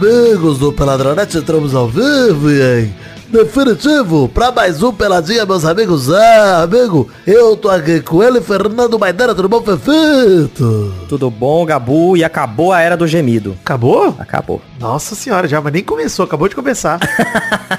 amigos do Peladronete, entramos ao vivo e em definitivo pra mais um Peladinha, meus amigos. Ah, amigo, eu tô aqui com ele, Fernando Maidana, tudo bom, Fefito? Tudo bom, Gabu? E acabou a era do gemido. Acabou? Acabou. Nossa senhora, já, mas nem começou, acabou de começar.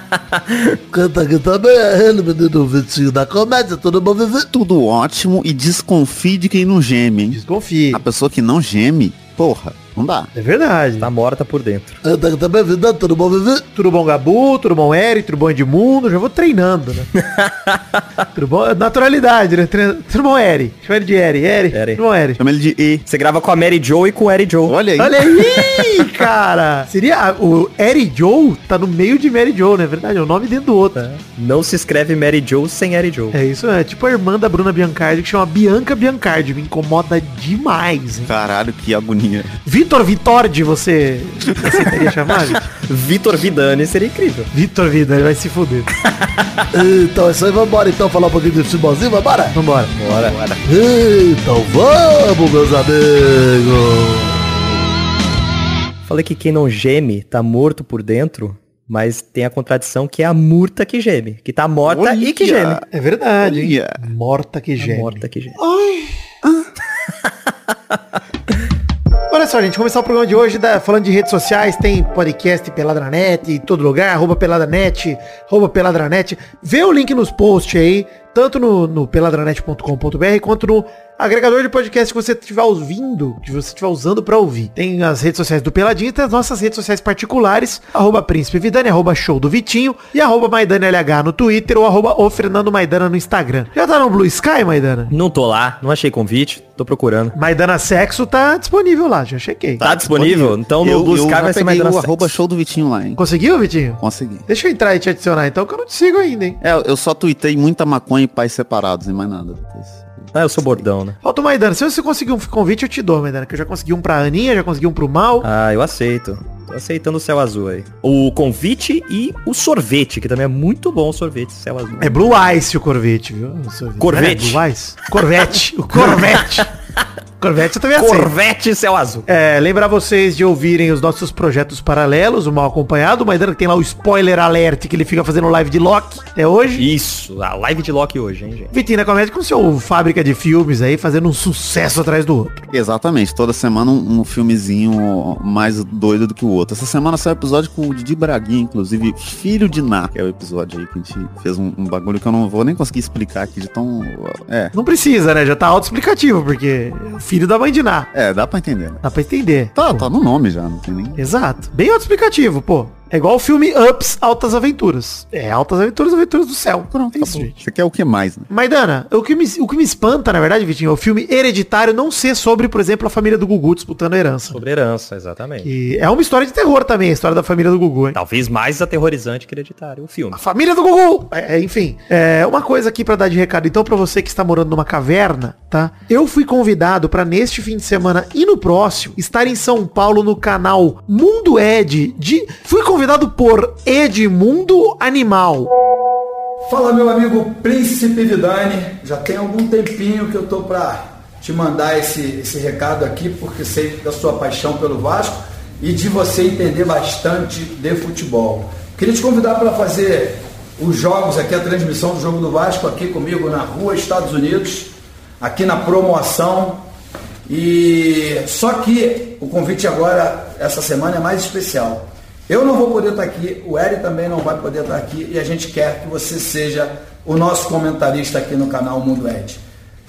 Canta aqui também é ele, menino Vitinho da comédia, tudo bom, Vivi? Tudo ótimo e desconfie de quem não geme, hein? Desconfie. A pessoa que não geme, porra, não dá. É verdade. Tá morta por dentro. Canta aqui também, Vidão, tudo bom, Vivi? Tudo bom, Gabu? Tudo bom, Eri? Tudo bom, Edmundo? Já vou treinando, né? tudo bom? Naturalidade, né? Tudo bom, Eri? Chama ele de Eri. Eri. Eri. Tudo bom, Eri? Chama ele de E. Você grava com a Mary Joe e com o Eri Joe. Olha aí. Olha aí, cara! Seria a- o Eri Joe tá no meio de Mary Joe, não é verdade? É um nome dentro do outro. Não se escreve Mary Joe sem Eri Joe. É isso, é tipo a irmã da Bruna Biancardi que chama Bianca Biancardi. Me incomoda demais, hein? Caralho, que agonia. Vitor Vitordi, você aceitaria chamar? Vitor? Vitor Vidani seria incrível. Vitor Vida, ele vai se fuder. Então é isso aí, vambora então falar um pouquinho de futebolzinho, vambora? Vambora. Bora. Então vamos, meus amigos! Falei que quem não geme tá morto por dentro, mas tem a contradição que é a murta que geme. Que tá morta e que Olha. geme. É verdade, hein? Olha. Morta que Tá geme. morta que geme. Olha só, gente, começar o programa de hoje da- falando de redes sociais, tem podcast Peladranet em todo lugar, arroba Peladranet, arroba Peladranet. Vê o link nos posts aí, tanto no, no peladranet.com.br quanto no agregador de podcast que você estiver ouvindo, que você estiver usando pra ouvir. Tem as redes sociais do Peladinho e tem as nossas redes sociais particulares, arroba Príncipe Vidani, arroba Show do Vitinho e arroba Maidana no Twitter ou arroba o Fernando Maidana no Instagram. Já tá no Blue Sky, Maidana? Não tô lá, não achei convite, tô procurando. Maidana Sexo tá disponível lá, já chequei. Tá, disponível? Então no eu, Blue eu Sky vai ser mais o arroba show do Vitinho lá, hein? Conseguiu, Vitinho? Consegui. Deixa eu entrar e te adicionar então, que eu não te sigo ainda, hein? É, eu só tuitei muita maconha e pais separados e mais nada. Ah, eu sou bordão, né? Falta o Maidana. Se você conseguir um convite, eu te dou, Maidana. Que eu já consegui um pra Aninha, já consegui um pro Mal. Ah, eu aceito. Tô aceitando o céu azul aí. O convite e o sorvete, que também é muito bom o sorvete, céu azul. É Blue Ice o Corvette, viu? O sorvete. Corvette. Não é Blue Ice? Corvette. O Corvette. Corvette eu também aceito. Corvette céu azul. É, lembrar vocês de ouvirem os nossos projetos paralelos, o Mal Acompanhado. O Maidana que tem lá o spoiler alert que ele fica fazendo live de Loki até hoje. Isso, a live de Loki hoje, hein, gente? Vitinho na Comédia com seu fábrica de filmes aí, fazendo um sucesso atrás do outro. Exatamente, toda semana um, um filmezinho mais doido do que o outro. Essa semana saiu um episódio com o Didi Braguinha, inclusive, filho de Ná, que é o episódio aí que a gente fez um, um bagulho que eu não vou nem conseguir explicar aqui de tão. É. Não precisa, né? Já tá autoexplicativo, porque o filho da mãe de Ná. É, dá pra entender. né? Dá pra entender. Tá, tá no nome já, não tem nem. Exato. Bem autoexplicativo, pô. É igual o filme Ups, Altas Aventuras. É, Altas Aventuras, Aventuras do Céu. Pronto, é tá isso, bom. gente. Você quer o que mais, né? Maidana, o que, me, o que me espanta, na verdade, Vitinho, é o filme Hereditário não ser sobre, por exemplo, a família do Gugu disputando a herança. Sobre herança, exatamente. E é uma história de terror também, a história da família do Gugu, hein? Talvez mais aterrorizante que hereditário, o filme. A família do Gugu! É, é, enfim, é, uma coisa aqui pra dar de recado, então, pra você que está morando numa caverna, tá? Eu fui convidado pra neste fim de semana e no próximo estar em São Paulo no canal Mundo Ed. De... Fui convidado por Edmundo Animal. Fala meu amigo Príncipe Vidani, já tem algum tempinho que eu tô pra te mandar esse, esse recado aqui, porque sei da sua paixão pelo Vasco e de você entender bastante de futebol. Queria te convidar para fazer os jogos aqui, a transmissão do jogo do Vasco aqui comigo na rua Estados Unidos, aqui na promoção. E só que o convite agora, essa semana, é mais especial. Eu não vou poder estar aqui, o Eri também não vai poder estar aqui e a gente quer que você seja o nosso comentarista aqui no canal Mundo Ed.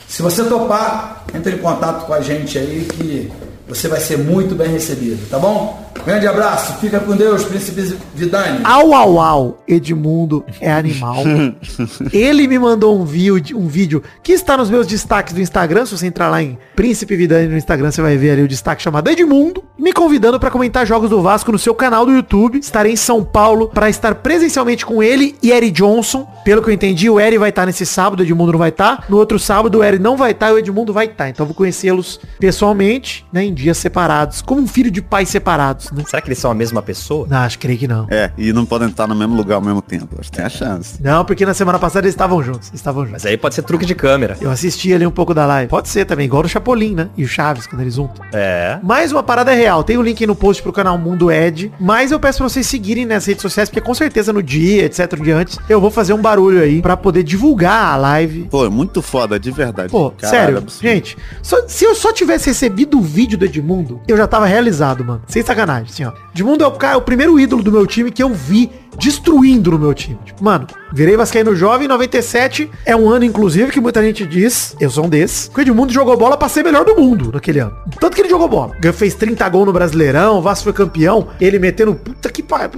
Se você topar, entre em contato com a gente aí que você vai ser muito bem recebido, tá bom? Grande abraço, fica com Deus, Príncipe Vidani. Au, au, au, Edmundo é animal. Ele me mandou um vídeo, um vídeo que está nos meus destaques do Instagram. Se você entrar lá em Príncipe Vidani no Instagram, você vai ver ali o destaque chamado Edmundo. Me convidando para comentar jogos do Vasco no seu canal do YouTube. Estarei em São Paulo para estar presencialmente com ele e Eri Johnson. Pelo que eu entendi, o Eri vai estar nesse sábado, o Edmundo não vai estar. No outro sábado, o Eri não vai estar e o Edmundo vai estar. Então eu vou conhecê-los pessoalmente, né, em dia separados, como um filho de pais separados, né? Será que eles são a mesma pessoa? Não, acho que creio que não. É, e não podem estar no mesmo lugar ao mesmo tempo. Acho que tem a chance. Não, porque na semana passada eles estavam juntos. Estavam juntos. Mas aí pode ser truque de câmera. Eu assisti ali um pouco da live. Pode ser também, igual o Chapolin, né? E o Chaves, quando eles juntam. É. Mais uma parada real. Tem o link aí no post pro canal Mundo Ed. Mas eu peço pra vocês seguirem nas redes sociais, porque com certeza no dia, etc, no dia antes, eu vou fazer um barulho aí pra poder divulgar a live. Pô, é muito foda, de verdade. Pô, Caralho, sério, absurdo. gente, só- se eu só tivesse recebido o vídeo do Edmundo, eu já tava realizado, mano. Sem sacanagem, assim, ó. Edmundo é o, cara, é o primeiro ídolo do meu time que eu vi destruindo no meu time. Tipo, mano, virei Vascaíno Jovem, 97 é um ano, inclusive, que muita gente diz, eu sou um desses, que o Edmundo jogou bola pra ser melhor do mundo naquele ano. Tanto que ele jogou bola. Ele fez 30 gols no Brasileirão, o Vasco foi campeão, ele metendo, puta que pariu.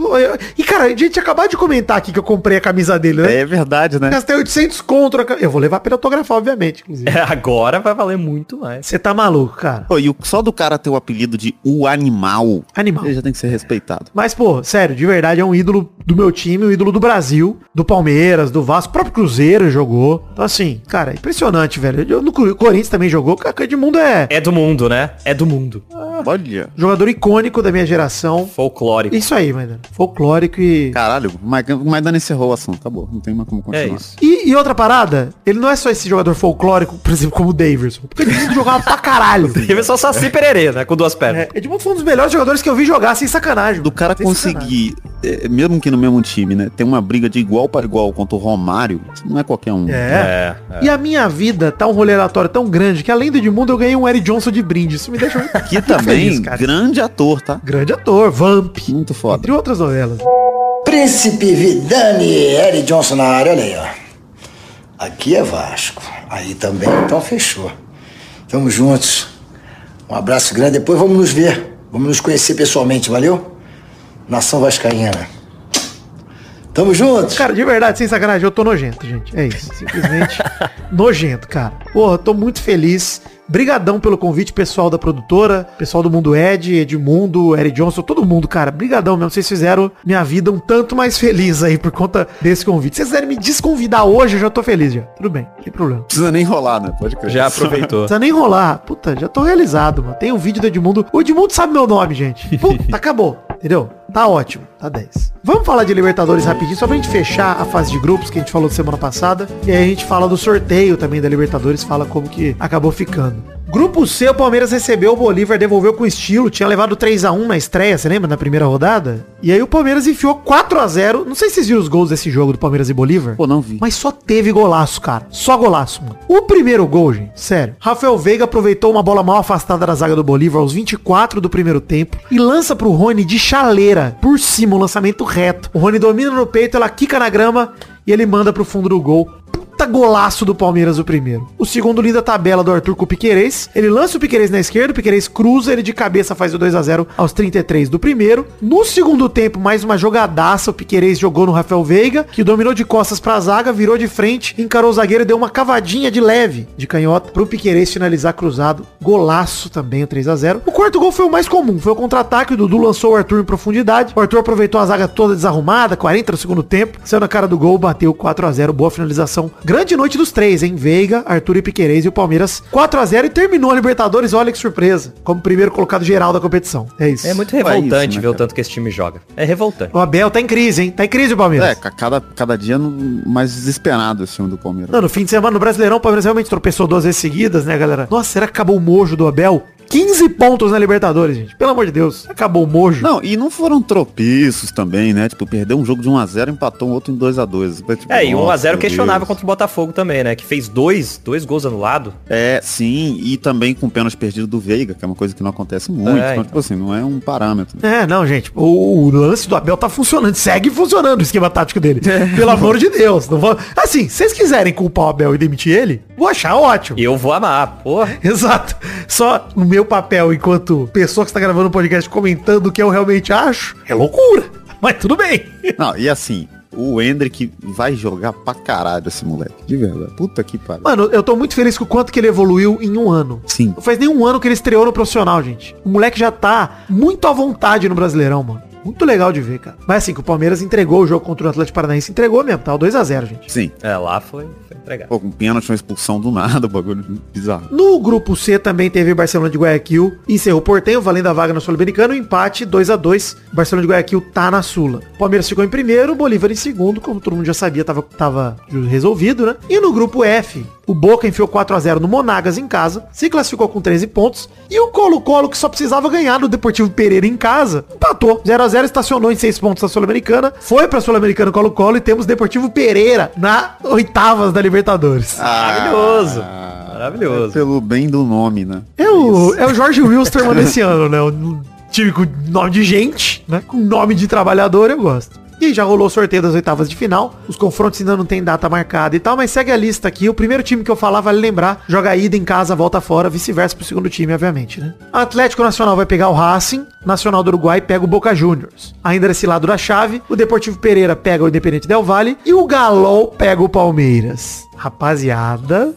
E, cara, a gente acabou de comentar aqui que eu comprei a camisa dele, né? É verdade, né? Gastei 800 contra. Eu vou levar pra ele autografar, obviamente, inclusive. É, agora vai valer muito mais. Você tá maluco, cara. Pô, e o- só do cara ter o apelido de o animal, Animal. ele já tem que ser respeitado. Mas, pô, sério, de verdade é um ídolo do meu time, um ídolo do Brasil, do Palmeiras, do Vasco, o próprio Cruzeiro jogou. Então, assim, cara, é impressionante, velho. Eu- No Corinthians também jogou. O Edmundo é É do mundo, né? É do mundo. Olha. jogador icônico da minha geração. Folclórico. Isso aí, Maidana. Folclórico e... Caralho, o Maidana o encerrou o assunto, acabou. Não tem mais como continuar. É isso. E, e outra parada, ele não é só esse jogador folclórico, por exemplo, como o Daverson. Porque ele jogava pra caralho. Teve só Saci Pererê, né? Com duas pernas. É, Edmundo foi um dos melhores jogadores que eu vi jogar sem sacanagem. Do cara conseguir, é, mesmo que no mesmo time, né, ter uma briga de igual para igual contra o Romário, isso não é qualquer um. É. É. E a minha vida tá um rolê aleatório tão grande que além do Edmundo eu ganhei um Eric Johnson de brinde. Isso me deixa muito Que também, feliz, cara. grande ator, tá? grande ator, Vamp, Muito foda. entre outras novelas. Príncipe Vidani, Eric Johnson na área, olha aí, ó. Aqui é Vasco. Aí também, então fechou. Tamo juntos. Um abraço grande. Depois vamos nos ver. Vamos nos conhecer pessoalmente, valeu? Nação Vascaína. Tamo juntos. Cara, de verdade, sem sacanagem, eu tô nojento, gente. É isso, simplesmente nojento, cara. Porra, tô muito feliz. Brigadão pelo convite, pessoal da produtora, pessoal do Mundo Ed, Edmundo, Eric Johnson, todo mundo, cara. Brigadão mesmo. Vocês fizeram minha vida um tanto mais feliz aí por conta desse convite. Se vocês quiserem me desconvidar hoje, eu já tô feliz já. Tudo bem, não tem problema. Não precisa nem enrolar, né? Pode crer. Já aproveitou. Não precisa nem enrolar. Puta, já tô realizado, mano. Tem um vídeo do Edmundo. O Edmundo sabe meu nome, gente. Puta, acabou. Entendeu? Tá ótimo. Tá 10. Vamos falar de Libertadores rapidinho, só pra gente fechar a fase de grupos que a gente falou semana passada. E aí a gente fala do sorteio também da Libertadores, fala como que acabou ficando. Grupo C, o Palmeiras recebeu, o Bolívar devolveu com estilo, tinha levado 3 a 1 na estreia, você lembra, na primeira rodada? E aí o Palmeiras enfiou 4 a 0 Não sei se vocês viram os gols desse jogo do Palmeiras e Bolívar. Pô, não vi. Mas só teve golaço, cara. Só golaço, mano. O primeiro gol, gente, sério. Rafael Veiga aproveitou uma bola mal afastada da zaga do Bolívar aos 24 do primeiro tempo e lança pro Rony de chaleira, por cima, um lançamento reto. O Rony domina no peito, ela quica na grama e ele manda pro fundo do gol. Puta golaço do Palmeiras o primeiro. O segundo linda tabela do Arthur com o Piquerez. Ele lança o Piquerez na esquerda, o Piquerez cruza, ele de cabeça faz o 2 a 0 aos 33 do primeiro. No segundo tempo, mais uma jogadaça, o Piquerez jogou no Rafael Veiga, que dominou de costas pra zaga, virou de frente, encarou o zagueiro e deu uma cavadinha de leve de canhota pro Piquerez finalizar cruzado. Golaço também, o 3 a 0 O quarto gol foi o mais comum, foi o contra-ataque, o Dudu lançou o Arthur em profundidade. O Arthur aproveitou a zaga toda desarrumada, 40 no segundo tempo, saiu na cara do gol, bateu 4 a 0 boa finalização. Grande noite dos três, hein? Veiga, Arthur e Piquerez e o Palmeiras 4 a 0 e terminou a Libertadores, olha que surpresa, como primeiro colocado geral da competição. É isso. É muito É isso, revoltante né, ver o tanto que esse time joga. É revoltante. O Abel tá em crise, hein? Tá em crise o Palmeiras. É, ca- cada, cada dia mais desesperado esse time do Palmeiras. Não, no fim de semana no Brasileirão, o Palmeiras realmente tropeçou duas vezes seguidas, né, galera? Nossa, será que acabou o mojo do Abel? 15 pontos na Libertadores, gente. Pelo amor de Deus. Acabou o mojo. Não, e não foram tropeços também, né? Tipo, perdeu um jogo de 1x0 empatou um outro em 2x2. Tipo, É, e 1x0 nossa, questionável Deus. contra o Botafogo também, né? Que fez dois, dois gols anulados. É, sim, e também com pênalti perdido do Veiga, que é uma coisa que não acontece muito. É, então, então. tipo assim, não é um parâmetro. né? É, não, gente. O, o lance do Abel tá funcionando. Segue funcionando o esquema tático dele. Pelo amor de Deus. Não vou... Assim, se vocês quiserem culpar o Abel e demitir ele, vou achar ótimo. E eu vou amar, porra. Exato. Só no meu papel, enquanto pessoa que está gravando um podcast comentando o que eu realmente acho, é loucura. Mas tudo bem. Não, e assim, o Hendrick vai jogar pra caralho esse moleque. De verdade. Puta que pariu. Mano, eu tô muito feliz com o quanto que ele evoluiu em um ano. Sim. Não faz nem um ano que ele estreou no profissional, gente. O moleque já tá muito à vontade no Brasileirão, mano. Muito legal de ver, cara. Mas assim, que o Palmeiras entregou o jogo contra o Atlético Paranaense, entregou mesmo, tá? 2x0, gente. Sim. É, lá foi, foi entregado. Pô, com pênalti, uma expulsão do nada, o bagulho bizarro. No grupo C também teve Barcelona de Guayaquil e Cerro Portenho, valendo a vaga no Sul-Americano, empate 2 a 2 Barcelona de Guayaquil tá na Sula. Palmeiras ficou em primeiro, Bolívar em segundo, como todo mundo já sabia, tava, tava resolvido, né? E no grupo F, o Boca enfiou 4 a 0 no Monagas em casa, se classificou com 13 pontos, e o Colo-Colo, que só precisava ganhar no Deportivo Pereira em casa, empatou. 0 a 0 estacionou em 6 pontos na Sul-Americana, foi pra Sul-Americana Colo-Colo e temos Deportivo Pereira na oitavas da Libertadores. Maravilhoso. É Maravilhoso. pelo bem do nome, né? É o, é o Jorge Wilstermann desse ano, né? O time com nome de gente, né? Com nome de trabalhador, eu gosto. E já rolou o sorteio das oitavas de final. Os confrontos ainda não tem data marcada e tal, mas segue a lista aqui. O primeiro time que eu falar, vale lembrar, joga ida em casa, volta fora, vice-versa pro segundo time, obviamente, né? Atlético Nacional vai pegar o Racing, Nacional do Uruguai pega o Boca Juniors. Ainda desse lado da chave, o Deportivo Pereira pega o Independente Del Valle e o Galol pega o Palmeiras. Rapaziada,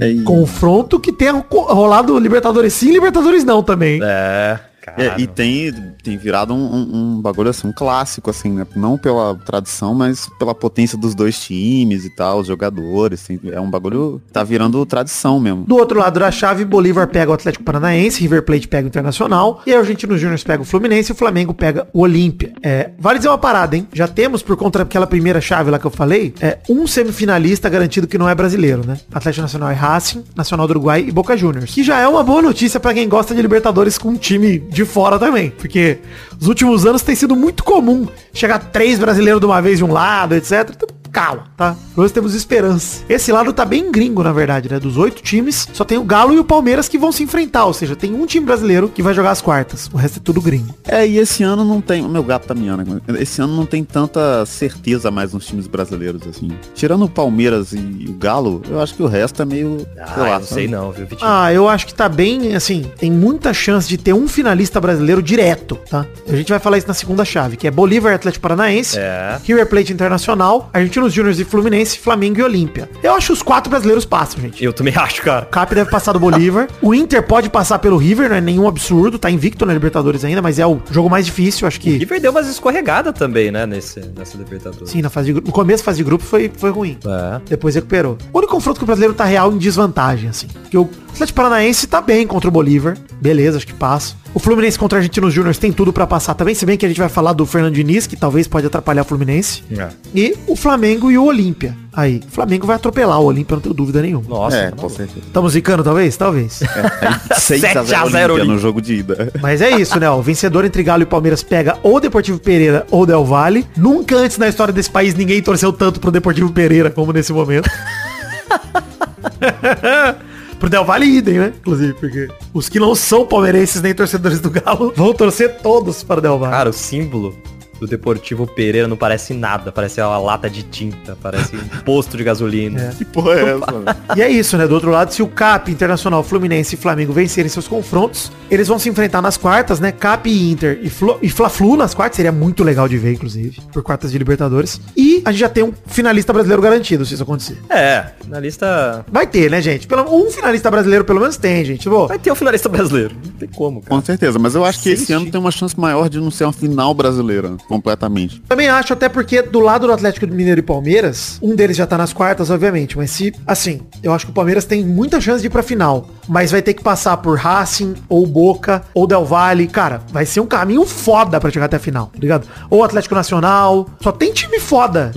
É, confronto que tenha ro- rolado Libertadores sim, Libertadores não também. É. É, e tem, tem virado um, um- um bagulho assim, um clássico, assim, né? Não pela tradição, mas pela potência dos dois times e tal, os jogadores. tem- é um bagulho que tá virando tradição mesmo. Do outro lado da chave, Bolívar pega o Atlético Paranaense, River Plate pega o Internacional, e a Argentinos Júnior pega o Fluminense e o Flamengo pega o Olímpia. É, vale dizer uma parada, hein? Já temos, por conta daquela primeira chave lá que eu falei, é, um semifinalista garantido que não é brasileiro, né? Atlético Nacional é Racing, Nacional do Uruguai e Boca Juniors. Que já é uma boa notícia pra quem gosta de Libertadores com um time de fora também. Porque os últimos anos tem sido muito comum chegar três brasileiros de uma vez de um lado, etc. Então, calma, tá? Nós temos esperança. Esse lado tá bem gringo, na verdade, né? Dos oito times, só tem o Galo e o Palmeiras que vão se enfrentar. Ou seja, tem um time brasileiro que vai jogar as quartas. O resto é tudo gringo. É, e esse ano não tem. O meu gato tá miando. agora. Esse ano não tem tanta certeza mais nos times brasileiros, assim. Tirando o Palmeiras e o Galo, eu acho que o resto é meio. Ah, sei lá, não sei não, viu, Vitinho? Ah, eu acho que tá bem, assim, tem muita chance de ter um finalista brasileiro direto, tá? A gente vai falar isso na segunda chave, que é Bolívar e Atlético Paranaense, É. River Plate Internacional, Argentinos Júnior e Fluminense, Flamengo e Olímpia. Eu acho que os quatro brasileiros passam, gente. Eu também acho, cara. O Cap deve passar do Bolívar. O Inter pode passar pelo River, não é nenhum absurdo. Tá invicto na Libertadores ainda, mas é o jogo mais difícil, acho que. River deu umas escorregadas também, né, nesse, nessa Libertadores. Sim, na fase de. No começo, fase de grupo foi, foi ruim. É. Depois recuperou. O único confronto que o brasileiro tá real em desvantagem, assim. Porque o Atlético Paranaense tá bem contra o Bolívar. Beleza, acho que passa. O Fluminense contra o Argentinos Júnior tem tudo pra passar também, se bem que a gente vai falar do Fernando Diniz, que talvez pode atrapalhar o Fluminense. É. E o Flamengo e o Olímpia. Aí, o Flamengo vai atropelar o Olímpia, não tenho dúvida nenhuma. Nossa, É, tá com certeza. Estamos zicando, talvez? Talvez. 6 a 0 7 a 0 Olímpia Olímpia. no jogo de ida. Mas é isso, né? O vencedor entre Galo e Palmeiras pega ou Deportivo Pereira ou Del Valle. Nunca antes na história desse país ninguém torceu tanto pro Deportivo Pereira como nesse momento. pro Del Valle idem, né? Inclusive, porque os que não são palmeirenses nem torcedores do Galo vão torcer todos para o Del Valle. Cara, o símbolo do Deportivo Pereira não parece nada. Parece uma lata de tinta, parece um posto de gasolina. Que porra é essa? E é isso, né? Do outro lado, se o Cap, Internacional, Fluminense e Flamengo vencerem seus confrontos, eles vão se enfrentar nas quartas, né? Cap e Inter e, Flu, e Fla-Flu nas quartas, seria muito legal de ver, inclusive, por quartas de Libertadores. E a gente já tem um finalista brasileiro garantido, se isso acontecer. É, finalista... Vai ter, né, gente? Pelo, um finalista brasileiro pelo menos tem, gente. Pô, Vai ter um finalista brasileiro. Não tem como, cara. Com certeza, mas eu acho que esse Sente. ano tem uma chance maior de não ser uma final brasileira, completamente. Também acho, até porque do lado do Atlético Mineiro e Palmeiras, um deles já tá nas quartas, obviamente. Mas se, assim, eu acho que o Palmeiras tem muita chance de ir pra final. Mas vai ter que passar por Racing, ou Boca, ou Del Valle. Cara, vai ser um caminho foda pra chegar até a final, tá ligado? Ou Atlético Nacional. Só tem time foda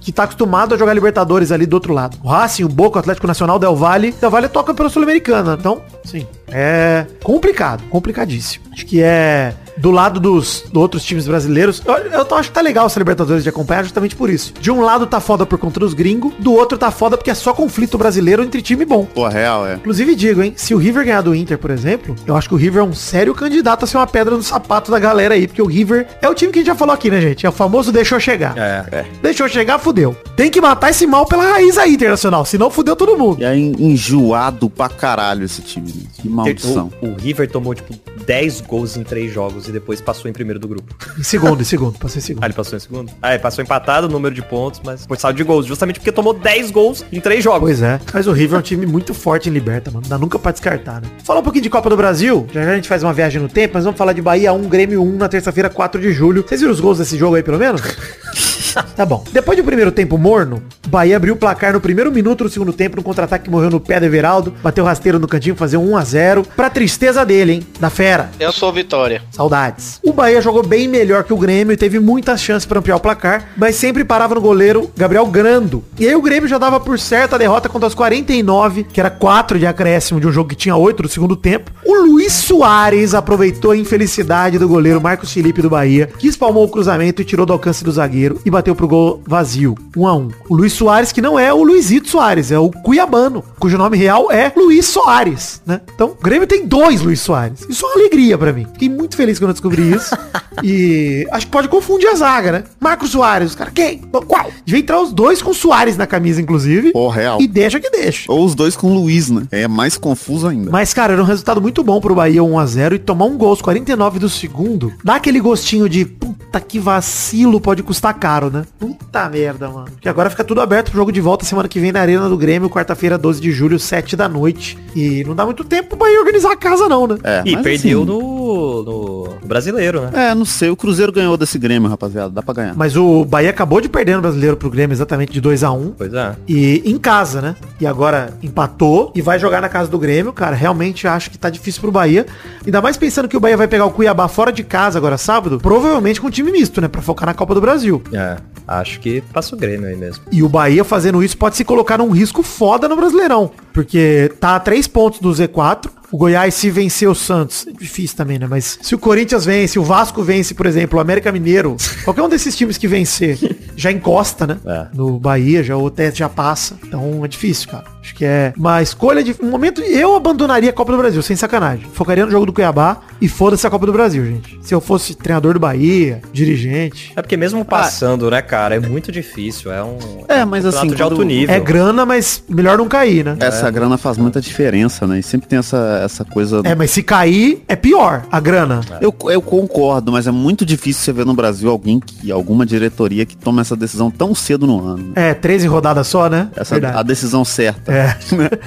que tá acostumado a jogar Libertadores ali do outro lado. O Racing, o Boca, o Atlético Nacional, Del Valle. Del Valle toca pela Sul-Americana. Então, sim, é complicado, complicadíssimo. Acho que é do lado dos, dos outros times brasileiros. Eu, eu tô- acho que tá legal essa Libertadores de acompanhar justamente por isso. De um lado tá foda por conta dos gringos, do outro tá foda porque é só conflito brasileiro entre time bom. Pô, real, é. Inclusive digo, hein, se o River ganhar do Inter, por exemplo, eu acho que o River é um sério candidato a ser uma pedra no sapato da galera aí, porque o River é o time que a gente já falou aqui, né, gente? É o famoso deixou chegar. É. Deixou chegar, fudeu. Tem que matar esse mal pela raiz aí, internacional, senão fudeu todo mundo. E aí, enjoado pra caralho esse time. né? Maldição. O, o River tomou, tipo, 10 gols em 3 jogos e depois passou em primeiro do grupo. Em segundo, em segundo, passei em segundo. Ah, ele passou em segundo? Ah, ele passou empatado o número de pontos, mas por saldo de gols, justamente porque tomou 10 gols em 3 jogos. Pois é. Mas o River é um time muito forte em Liberta, mano. Não dá nunca pra descartar, né? Falar um pouquinho de Copa do Brasil. Já já a gente faz uma viagem no tempo, mas vamos falar de Bahia 1, Grêmio 1 na terça-feira, 4 de julho. Vocês viram os gols desse jogo aí, pelo menos? Tá bom. Depois do primeiro tempo morno, o Bahia abriu o placar no primeiro minuto do segundo tempo, no contra-ataque que morreu no pé do Everaldo, bateu rasteiro no cantinho, fazer um 1x0. Pra tristeza dele, hein? Da fera. Eu sou Vitória. Saudades. O Bahia jogou bem melhor que o Grêmio e teve muitas chances para ampliar o placar, mas sempre parava no goleiro Gabriel Grando. E aí o Grêmio já dava por certa a derrota contra os 49, que era 4 de acréscimo de um jogo que tinha 8 no segundo tempo. O Luiz Soares aproveitou a infelicidade do goleiro Marcos Felipe do Bahia, que espalmou o cruzamento e tirou do alcance do zagueiro e bateu pro gol vazio, 1 a 1. O Luiz Soares que não é o Luizito Soares, é o Cuiabano, cujo nome real é Luiz Soares, né? Então, o Grêmio tem dois Luiz Soares. Isso é uma alegria pra mim. Fiquei muito feliz quando eu descobri isso. e acho que pode confundir a zaga, né? Marcos Soares, os caras, quem? Qual? Devia entrar os dois com Soares na camisa, inclusive. Pô, real. E deixa que deixa. Ou os dois com o Luiz, né? É mais confuso ainda. Mas, cara, era um resultado muito bom pro Bahia 1x0 e tomar um gol aos 49 do segundo. Dá aquele gostinho de puta que vacilo, pode custar caro, né? Puta merda, mano. Porque agora fica tudo aberto pro jogo de volta semana que vem na Arena do Grêmio, quarta-feira, 12 de julho, 7 da noite. E não dá muito tempo pro Bahia organizar a casa, não, né? É, E perdeu assim, no, no, no brasileiro, né? É, não sei. O Cruzeiro ganhou desse Grêmio, rapaziada. Dá pra ganhar. Mas o Bahia acabou de perder no brasileiro pro Grêmio exatamente de 2 a 1 Pois é. E em casa, né? E agora empatou e vai jogar na casa do Grêmio, cara. Realmente acho que tá difícil pro Bahia. Ainda mais pensando que o Bahia vai pegar o Cuiabá fora de casa agora sábado, provavelmente com time misto, né? Pra focar na Copa do Brasil. É, acho que passa o Grêmio aí mesmo. E o Bahia fazendo isso pode se colocar num risco foda no Brasileirão. Porque tá a três pontos do Z4. O Goiás, se vencer o Santos, é difícil também, né? Mas se o Corinthians vence, o Vasco vence, por exemplo, o América Mineiro, qualquer um desses times que vencer, já encosta, né? É. No Bahia, já o teste já passa. Então é difícil, cara. Acho que é uma escolha de. Um momento eu abandonaria a Copa do Brasil, sem sacanagem. Focaria no jogo do Cuiabá e foda-se a Copa do Brasil, gente. Se eu fosse treinador do Bahia, dirigente. É porque mesmo passando, né, cara, é muito difícil. É um, É, mas um assim, de alto nível. É grana, mas melhor não cair, né? Essa grana faz muita diferença, né? E sempre tem essa, essa coisa. É, mas se cair, é pior a grana. Eu, eu concordo, mas é muito difícil você ver no Brasil alguém que, alguma diretoria que toma essa decisão tão cedo no ano. É, 13 rodadas só, né? Essa, Verdade. a decisão certa. É.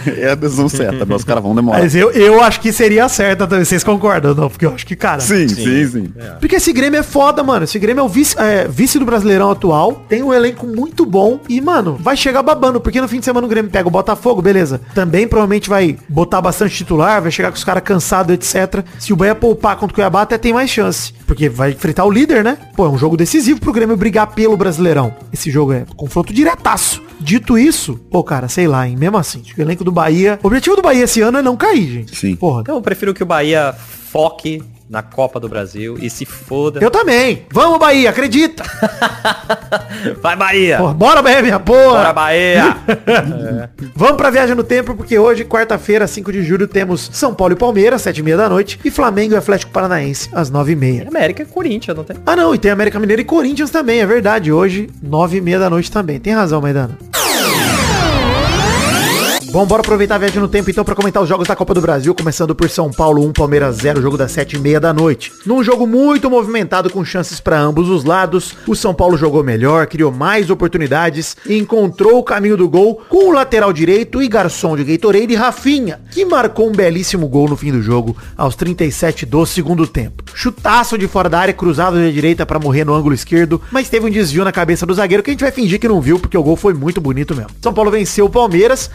é a decisão certa, mas os caras vão demorar. Mas eu, eu acho que seria a certa também. Vocês concordam, não? Porque eu acho que, cara. Sim, sim, sim. Porque esse Grêmio é foda, mano. Esse Grêmio é o vice, é, vice do Brasileirão atual. Tem um elenco muito bom. E, mano, vai chegar babando. Porque no fim de semana o Grêmio pega o Botafogo, beleza. Também provavelmente vai botar bastante titular. Vai chegar com os caras cansados, etc. Se o Bahia poupar contra o Cuiabá, até tem mais chance. Porque vai enfrentar o líder, né? Pô, é um jogo decisivo pro Grêmio brigar pelo Brasileirão. Esse jogo é confronto diretaço. Dito isso, pô, cara, sei lá, hein? Mesmo assim, o elenco do Bahia. O objetivo do Bahia esse ano é não cair, gente. Sim. Porra, Então eu prefiro que o Bahia foque na Copa do Brasil e se foda. eu também. Vamos, Bahia, acredita. Vai, Bahia! Porra, bora, Bahia, minha porra. Bora, Bahia! Vamos pra viagem no tempo, porque hoje, quarta-feira, 5 de julho, temos São Paulo e Palmeiras, 7h30 da noite, e Flamengo e Atlético Paranaense, às 9h30. América é Corinthians, não tem? Ah, não, e tem América Mineiro e Corinthians também, é verdade. Hoje, 9h30 da noite também. Tem razão, Maidana. Bom, bora aproveitar a viagem no tempo então para comentar os jogos da Copa do Brasil, começando por São Paulo 1, Palmeiras 0, jogo das 7h30 da noite. Num jogo muito movimentado com chances para ambos os lados, o São Paulo jogou melhor, criou mais oportunidades e encontrou o caminho do gol com o lateral direito e garçom de Gatorade Rafinha, que marcou um belíssimo gol no fim do jogo aos 37 do segundo tempo. Chutaço de fora da área, cruzado da direita para morrer no ângulo esquerdo, mas teve um desvio na cabeça do zagueiro que a gente vai fingir que não viu, porque o gol foi muito bonito mesmo. São Paulo venceu o Palmeiras,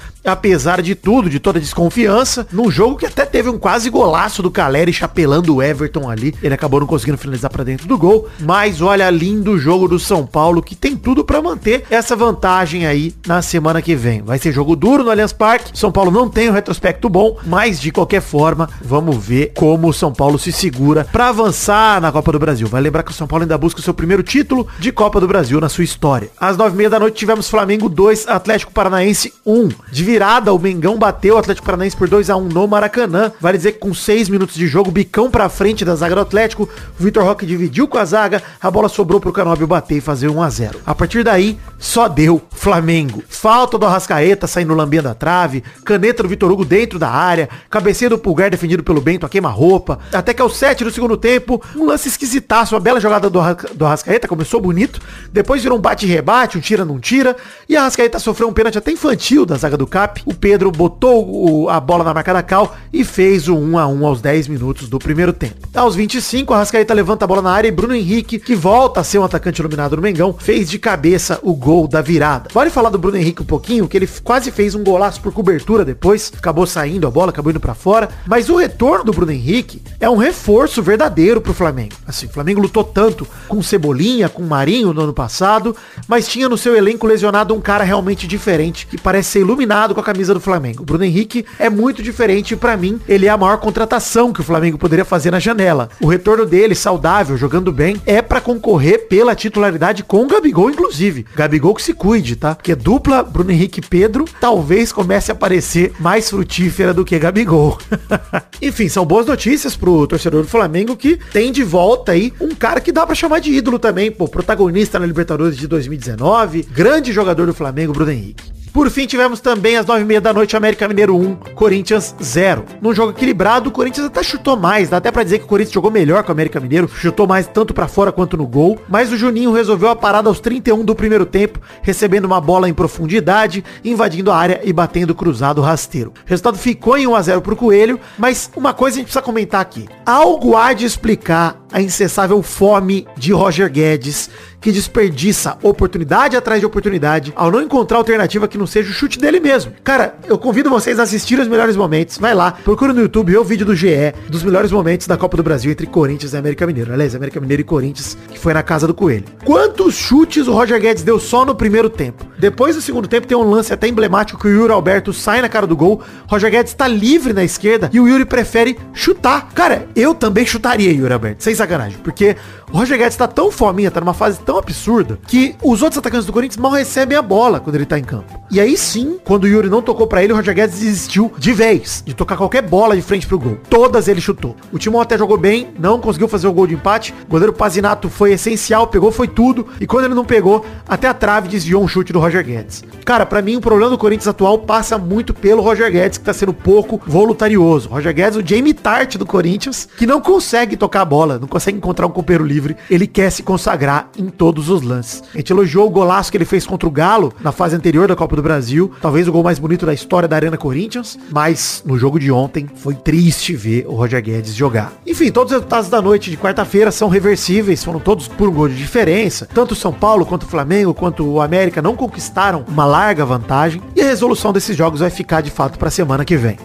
apesar de tudo, de toda a desconfiança, num jogo que até teve um quase golaço do Caleri chapelando o Everton ali. Ele acabou não conseguindo finalizar para dentro do gol, mas olha lindo jogo do São Paulo que tem tudo para manter essa vantagem aí na semana que vem. Vai ser jogo duro no Allianz Parque. São Paulo não tem um retrospecto bom, mas de qualquer forma, vamos ver como o São Paulo se segura para avançar na Copa do Brasil. Vai lembrar que o São Paulo ainda busca o seu primeiro título de Copa do Brasil na sua história. Às nove e meia da noite tivemos Flamengo 2, Atlético Paranaense 1. De virada, o Mengão bateu o Atlético Paranaense por 2 a 1 no Maracanã. Vale dizer que com 6 minutos de jogo, bicão pra frente da zaga do Atlético, o Vitor Roque dividiu com a zaga, a bola sobrou pro Canóbio bater e fazer 1 a 0. A partir daí, só deu Flamengo. Falta do Arrascaeta saindo lambendo a trave, caneta do Vitor Hugo dentro da área, cabeceio do Pulgar defendido pelo Bento a queima-roupa. Até que aos 7 do segundo tempo, um lance esquisitaço, uma bela jogada do, do Arrascaeta, começou bonito. Depois virou um bate-rebate, um tira não tira. E a Arrascaeta sofreu um pênalti até infantil da zaga do Cap. O Pedro botou o- a bola na marca da Cal e fez o 1 a 1 aos 10 minutos do primeiro tempo. Aos 25, a Arrascaeta levanta a bola na área e Bruno Henrique, que volta a ser um atacante iluminado no Mengão, fez de cabeça o gol da virada. Vale falar do Bruno Henrique um pouquinho, que ele quase fez um golaço por cobertura depois, acabou saindo a bola, acabou indo pra fora, mas o retorno do Bruno Henrique é um reforço verdadeiro pro Flamengo. Assim, o Flamengo lutou tanto com Cebolinha, com Marinho no ano passado, mas tinha no seu elenco lesionado um cara realmente diferente, que parece ser iluminado com a camisa do Flamengo. O Bruno Henrique é muito diferente pra mim, ele é a maior contratação que o Flamengo poderia fazer na janela. O retorno dele, saudável, jogando bem, é pra concorrer pela titularidade com o Gabigol, inclusive. Gabigol que se cuide, tá? Porque dupla Bruno Henrique e Pedro talvez comece a parecer mais frutífera do que Gabigol. Enfim, são boas notícias pro torcedor do Flamengo que tem de volta aí um cara que dá pra chamar de ídolo também, pô, protagonista na Libertadores de 2019, grande jogador do Flamengo, Bruno Henrique. Por fim, tivemos também às 9h30 da noite América Mineiro 1, Corinthians 0. Num jogo equilibrado, o Corinthians até chutou mais. Dá até pra dizer que o Corinthians jogou melhor que o América Mineiro. Chutou mais tanto pra fora quanto no gol. Mas o Juninho resolveu a parada aos 31 do primeiro tempo, recebendo uma bola em profundidade, invadindo a área e batendo cruzado rasteiro. O resultado ficou em 1x0 pro Coelho, mas uma coisa a gente precisa comentar aqui. Algo há de explicar a incessável fome de Roger Guedes, que desperdiça oportunidade atrás de oportunidade ao não encontrar alternativa que não seja o chute dele mesmo. Cara, eu convido vocês a assistirem os melhores momentos. Vai lá, procura no YouTube, o vídeo do GE dos melhores momentos da Copa do Brasil entre Corinthians e América Mineiro. Aliás, América Mineiro e Corinthians, que foi na casa do Coelho. Quantos chutes o Roger Guedes deu só no primeiro tempo? Depois do segundo tempo tem um lance até emblemático que o Yuri Alberto sai na cara do gol. Roger Guedes está livre na esquerda e o Yuri prefere chutar. Cara, eu também chutaria Yuri Alberto, sem sacanagem, porque o Roger Guedes tá tão fominha, tá numa fase tão absurda, que os outros atacantes do Corinthians mal recebem a bola quando ele tá em campo. E aí sim, quando o Yuri não tocou pra ele, o Roger Guedes desistiu de vez, de tocar qualquer bola de frente pro gol. Todas ele chutou. O Timão até jogou bem, não conseguiu fazer o gol de empate. O goleiro Pazinato foi essencial, pegou foi tudo. E quando ele não pegou, até a trave desviou um chute do Roger Guedes. Cara, pra mim o problema do Corinthians atual passa muito pelo Roger Guedes, que tá sendo pouco voluntarioso. Roger Guedes, o Jamie Tart do Corinthians, que não consegue tocar a bola, não consegue encontrar um companheiro livre. Ele quer se consagrar em todos os lances. A gente elogiou o golaço que ele fez contra o Galo na fase anterior da Copa do Brasil. Talvez o gol mais bonito da história da Arena Corinthians. Mas no jogo de ontem foi triste ver o Roger Guedes jogar. Enfim, todos os resultados da noite de quarta-feira são reversíveis. Foram todos por um gol de diferença. Tanto o São Paulo quanto o Flamengo quanto o América não conquistaram uma larga vantagem. E a resolução desses jogos vai ficar de fato para a semana que vem.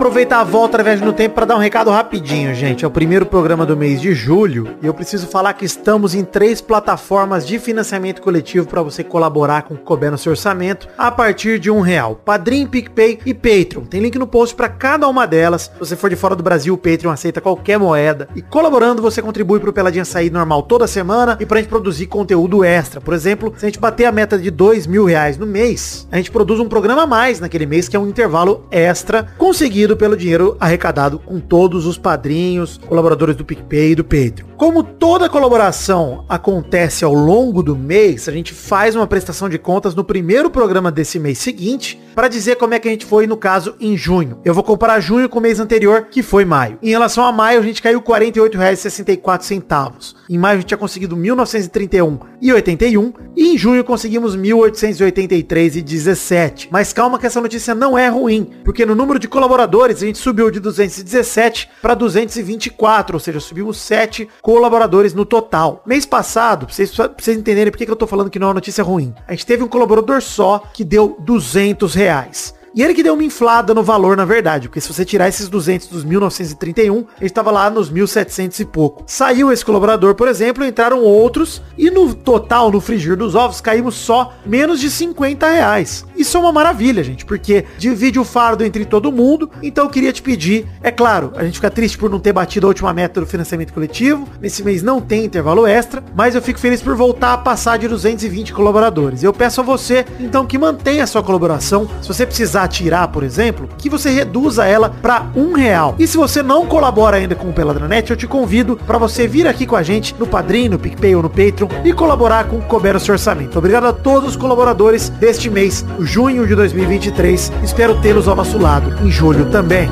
Aproveitar a volta viagem no tempo para dar um recado rapidinho, gente. É o primeiro programa do mês de julho e eu preciso falar que estamos em três plataformas de financiamento coletivo para você colaborar com o que couber no seu orçamento a partir de um real. Padrim, PicPay e Patreon. Tem link no post para cada uma delas. Se você for de fora do Brasil, o Patreon aceita qualquer moeda. E colaborando, você contribui pro Peladinha sair normal toda semana e pra gente produzir conteúdo extra. Por exemplo, se a gente bater a meta de dois mil reais no mês, a gente produz um programa a mais naquele mês, que é um intervalo extra, conseguido pelo dinheiro arrecadado com todos os padrinhos, colaboradores do PicPay e do Patreon. Como toda colaboração acontece ao longo do mês, a gente faz uma prestação de contas no primeiro programa desse mês seguinte, para dizer como é que a gente foi, no caso, em junho. Eu vou comparar junho com o mês anterior, que foi maio. Em relação a maio, a gente caiu R$ 48,64. Em maio a gente tinha conseguido 1931,81 e em junho conseguimos 1883,17. Mas calma que essa notícia não é ruim, porque no número de colaboradores a gente subiu de 217 para 224, ou seja, subimos 7 colaboradores no total. Mês passado, pra vocês, pra vocês entenderem por que eu tô falando que não é uma notícia ruim, a gente teve um colaborador só que deu 200 reais. E ele que deu uma inflada no valor, na verdade, porque se você tirar esses 200 dos 1931, ele estava lá nos 1700 e pouco. Saiu esse colaborador, por exemplo, entraram outros, e no total, no frigir dos ovos, caímos só menos de 50 reais. Isso é uma maravilha, gente, porque divide o fardo entre todo mundo, então eu queria te pedir, é claro, a gente fica triste por não ter batido a última meta do financiamento coletivo, nesse mês não tem intervalo extra, mas eu fico feliz por voltar a passar de 220 colaboradores. Eu peço a você, então, que mantenha a sua colaboração, se você precisar precisar tirar, por exemplo, que você reduza ela para um real. E se você não colabora ainda com o Peladranet, eu te convido para você vir aqui com a gente no Padrim, no PicPay ou no Patreon e colaborar com o Couber o seu orçamento. Obrigado a todos os colaboradores deste mês, junho de 2023. Espero tê-los ao nosso lado em julho também.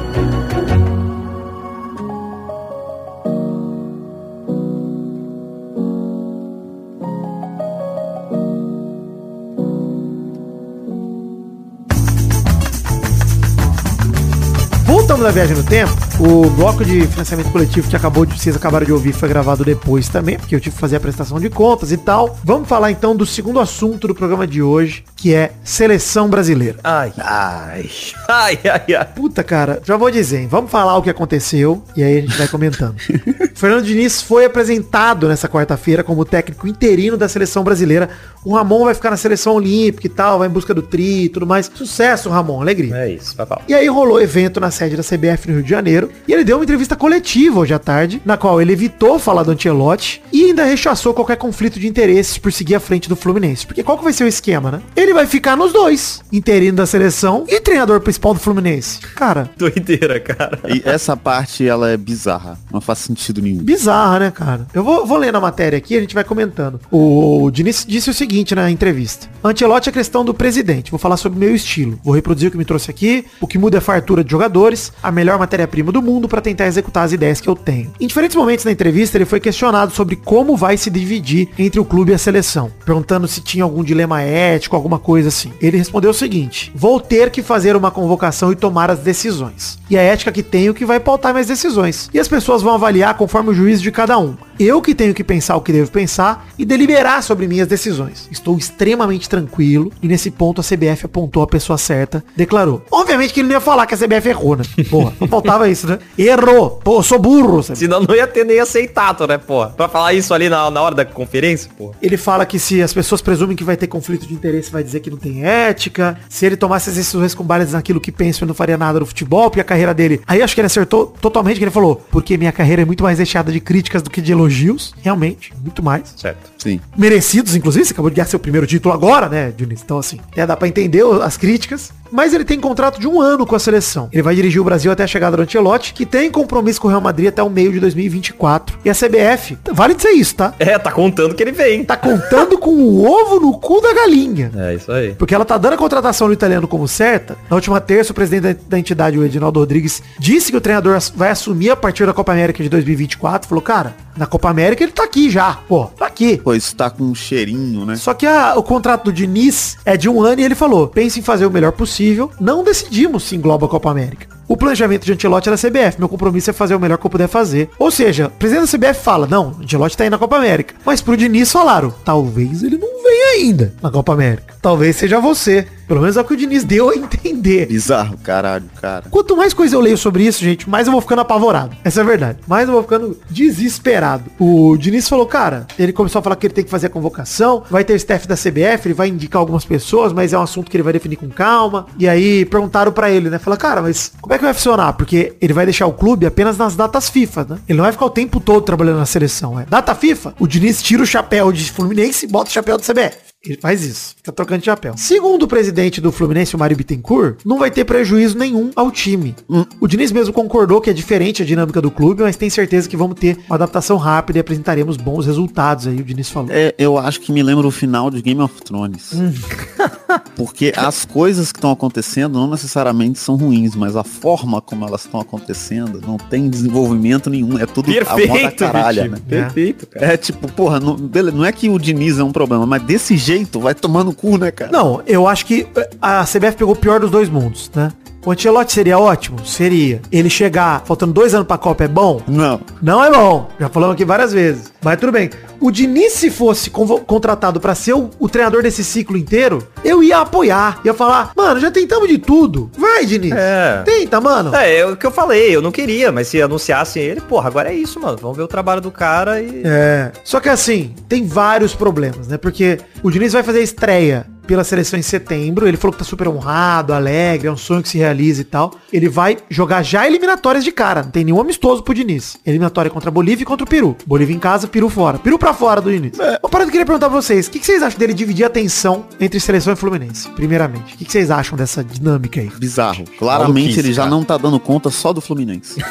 Da viagem no tempo, o bloco de financiamento coletivo que acabou de vocês acabaram de ouvir foi gravado depois também, porque eu tive que fazer a prestação de contas e tal. Vamos falar então do segundo assunto do programa de hoje, que é seleção brasileira. Ai, ai, ai, ai, ai. Puta, cara, já vou dizer, hein? vamos falar o que aconteceu e aí a gente vai comentando. Fernando Diniz foi apresentado nessa quarta-feira como técnico interino da seleção brasileira. O Ramon vai ficar na seleção olímpica e tal, vai em busca do tri e tudo mais. Sucesso, Ramon, alegria. É isso, papai. E aí rolou evento na sede da CBF no Rio de Janeiro. E ele deu uma entrevista coletiva hoje à tarde, na qual ele evitou falar do Ancelotti e ainda rechaçou qualquer conflito de interesses por seguir à frente do Fluminense. Porque qual que vai ser o esquema, né? Ele vai ficar nos dois, interino da seleção e treinador principal do Fluminense. Cara, Doideira, cara. E essa parte, ela é bizarra. Não faz sentido nenhum. bizarra, né, cara? Eu vou, vou ler na matéria aqui e a gente vai comentando. O, o Diniz disse o seguinte na entrevista. Ancelotti é questão do presidente. Vou falar sobre o meu estilo. Vou reproduzir o que me trouxe aqui. O que muda é a fartura de jogadores, a melhor matéria-prima do mundo para tentar executar as ideias que eu tenho. Em diferentes momentos da entrevista, ele foi questionado sobre como vai se dividir entre o clube e a seleção, perguntando se tinha algum dilema ético, alguma coisa assim. Ele respondeu o seguinte: "Vou ter que fazer uma convocação e tomar as decisões. E a ética que tenho que vai pautar minhas decisões. E as pessoas vão avaliar conforme o juízo de cada um. Eu que tenho que pensar o que devo pensar e deliberar sobre minhas decisões. Estou extremamente tranquilo e nesse ponto a CBF apontou a pessoa certa, declarou. Obviamente que ele não ia falar que a CBF errou, né? Porra, não faltava isso, né? Errou. Pô, sou burro. sabe? Senão não ia ter nem aceitado, né, pô? Pra falar isso ali na, na hora da conferência, pô. Ele fala que se as pessoas presumem que vai ter conflito de interesse, vai dizer que não tem ética. Se ele tomasse as decisões com base naquilo que pensa, ele não faria nada no futebol, porque a carreira dele... Aí acho que ele acertou totalmente, que ele falou, porque minha carreira é muito mais recheada de críticas do que de elogios. Realmente, muito mais. Certo. Sim. merecidos, inclusive, você acabou de ganhar seu primeiro título agora, né, Dionísio? Então, assim, até dá pra entender as críticas. Mas ele tem contrato de um ano com a seleção. Ele vai dirigir o Brasil até a chegada do Ancelotti, que tem compromisso com o Real Madrid até o meio de 2024. E a CBF, vale dizer isso, tá? É, tá contando que ele vem. Tá contando com o ovo no cu da galinha. É isso aí. Porque ela tá dando a contratação do italiano como certa. Na última terça, o presidente da, da entidade, o Edinaldo Rodrigues, disse que o treinador vai assumir a partir da Copa América de 2024. Falou, cara, na Copa América ele tá aqui já. Pô, tá aqui. Pô, isso tá com um cheirinho, né? Só que a- o contrato do Diniz é de um ano e ele falou, pense em fazer o melhor possível. Não decidimos se engloba a Copa América. O planejamento de Ancelotti era CBF. Meu compromisso é fazer o melhor que eu puder fazer. Ou seja, o presidente da CBF fala, não, Ancelotti tá aí na Copa América. Mas pro Diniz falaram, talvez ele não venha ainda na Copa América. Talvez seja você. Pelo menos é o que o Diniz deu a entender. Bizarro, caralho, cara. Quanto mais coisa eu leio sobre isso, gente, mais eu vou ficando apavorado. Essa é a verdade. Mais eu vou ficando desesperado. O Diniz falou, cara, ele começou a falar que ele tem que fazer a convocação, vai ter o staff da CBF, ele vai indicar algumas pessoas, mas é um assunto que ele vai definir com calma. E aí perguntaram pra ele, né? Fala, cara, mas como é que vai funcionar? Porque ele vai deixar o clube apenas nas datas FIFA, né? Ele não vai ficar o tempo todo trabalhando na seleção. É data FIFA, o Diniz tira o chapéu de Fluminense e bota o chapéu do CBF. Ele faz isso, fica trocando de chapéu. Segundo o presidente do Fluminense, o Mário Bittencourt, não vai ter prejuízo nenhum ao time. O Diniz mesmo concordou que é diferente a dinâmica do clube, mas tem certeza que vamos ter uma adaptação rápida e apresentaremos bons resultados aí, o Diniz falou. É, eu acho que me lembra o final de Game of Thrones. Porque as coisas que estão acontecendo não necessariamente são ruins, mas a forma como elas estão acontecendo não tem desenvolvimento nenhum. É tudo a moda Perfeito, caralha, Vitinho. né? Perfeito, cara. É tipo, porra, não, não é que o Diniz é um problema, mas desse jeito vai tomando cu, né, cara? Não, eu acho que a CBF pegou o pior dos dois mundos, né? O Ancelotti seria ótimo? Seria. Ele chegar faltando dois anos pra Copa é bom? Não. Não é bom. Já falamos aqui várias vezes. Mas tudo bem. O Diniz, se fosse contratado pra ser o, o treinador desse ciclo inteiro, eu ia apoiar. Ia falar, mano, já tentamos de tudo. Vai, Diniz. É. Tenta, mano. É, é o que eu falei, eu não queria, mas se anunciassem ele, porra, agora é isso, mano. Vamos ver o trabalho do cara e. É. Só que assim, tem vários problemas, né? Porque o Diniz vai fazer a estreia pela seleção em setembro. Ele falou que tá super honrado, alegre, é um sonho que se realiza e tal. Ele vai jogar já eliminatórias de cara. Não tem nenhum amistoso pro Diniz. Eliminatória contra a Bolívia e contra o Peru. Bolívia em casa, Peru fora. Peru pra fora do Diniz. É. Uma parada que eu queria perguntar pra vocês. O que, que vocês acham dele dividir a atenção entre seleção e Fluminense? Primeiramente. O que, que vocês acham dessa dinâmica aí? Bizarro. Claramente Maluquice, ele já cara. não tá dando conta só do Fluminense.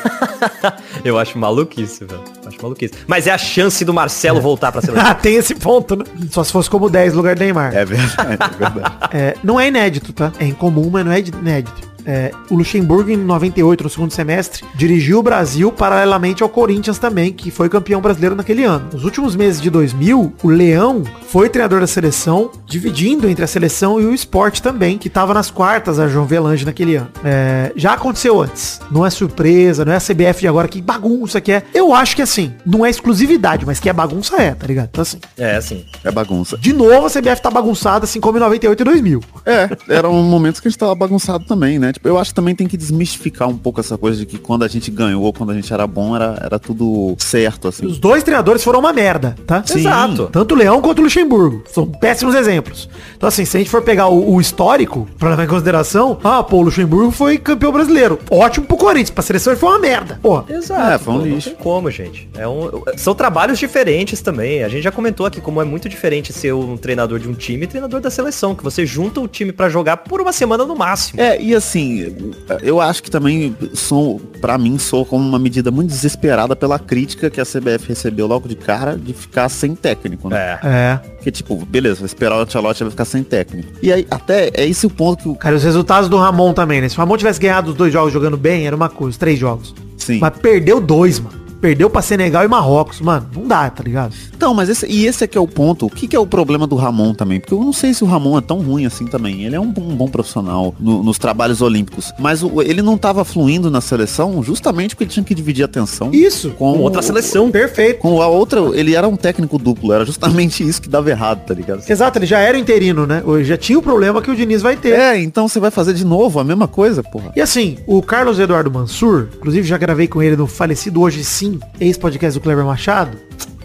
Eu acho maluquice, velho. Acho maluquice. Mas é a chance do Marcelo voltar pra seleção. Ah, tem esse ponto, né? Só se fosse como 10 no lugar do Neymar. É verdade, é verdade. É, não é inédito, tá? É incomum, mas não é inédito. É, o Luxemburgo, em 98, no segundo semestre, dirigiu o Brasil paralelamente ao Corinthians também, que foi campeão brasileiro naquele ano. Nos últimos meses de 2000, o Leão foi treinador da seleção, dividindo entre a seleção e o esporte também, que estava nas quartas a João Velange naquele ano. É, já aconteceu antes. Não é surpresa, não é a CBF de agora, que bagunça que é. Eu acho que assim, não é exclusividade, mas que é bagunça é, tá ligado? Então assim, É, assim. É bagunça. de novo a CBF tá bagunçada, assim como em 98 e 2000. É, eram momentos que a gente tava bagunçado também, né? Tipo, eu acho que também tem que desmistificar um pouco essa coisa de que quando a gente ganhou ou quando a gente era bom, era, era tudo certo, assim. Os dois treinadores foram uma merda, tá? Sim. Exato. Tanto o Leão quanto o Luxemburgo. São péssimos exemplos. Então, assim, se a gente for pegar o, o histórico, pra levar em consideração, ah, pô, o Luxemburgo foi campeão brasileiro. Ótimo pro Corinthians. Pra seleção ele foi uma merda. Pô, Exato. É, foi um pô, lixo. Não tem como, gente. É um, são trabalhos diferentes também. A gente já comentou aqui como é muito diferente ser um treinador de um time e treinador da seleção, que você junta o time pra jogar por uma semana no máximo. É, e assim, eu acho que também sou, para mim, sou como uma medida muito desesperada pela crítica que a CBF recebeu logo de cara de ficar sem técnico, né? É. é. Porque, tipo, beleza, vai esperar o Ancelotti vai ficar sem técnico. E aí, até é esse o ponto que o Cara, os resultados do Ramon também, né? Se o Ramon tivesse ganhado os dois jogos jogando bem, era uma coisa, os três jogos. Sim. Mas perdeu dois, mano. Perdeu pra Senegal e Marrocos, mano. Não dá, tá ligado? Então, mas esse, e esse é que é o ponto. O que, que é o problema do Ramon também? Porque eu não sei se o Ramon é tão ruim assim também. Ele é um, bom- um bom profissional no- nos trabalhos olímpicos. Mas o- ele não tava fluindo na seleção justamente porque ele tinha que dividir a atenção Isso. com, Com outra seleção. Perfeito. Com a outra, ele era um técnico duplo. Era justamente isso que dava errado, tá ligado? Exato, ele já era interino, né? Hoje já tinha o problema que o Diniz vai ter. É, então você vai fazer de novo a mesma coisa, porra. E assim, o Carlos Eduardo Mansur, inclusive já gravei com ele no falecido Hoje Sim, ex-podcast do Kleber Machado.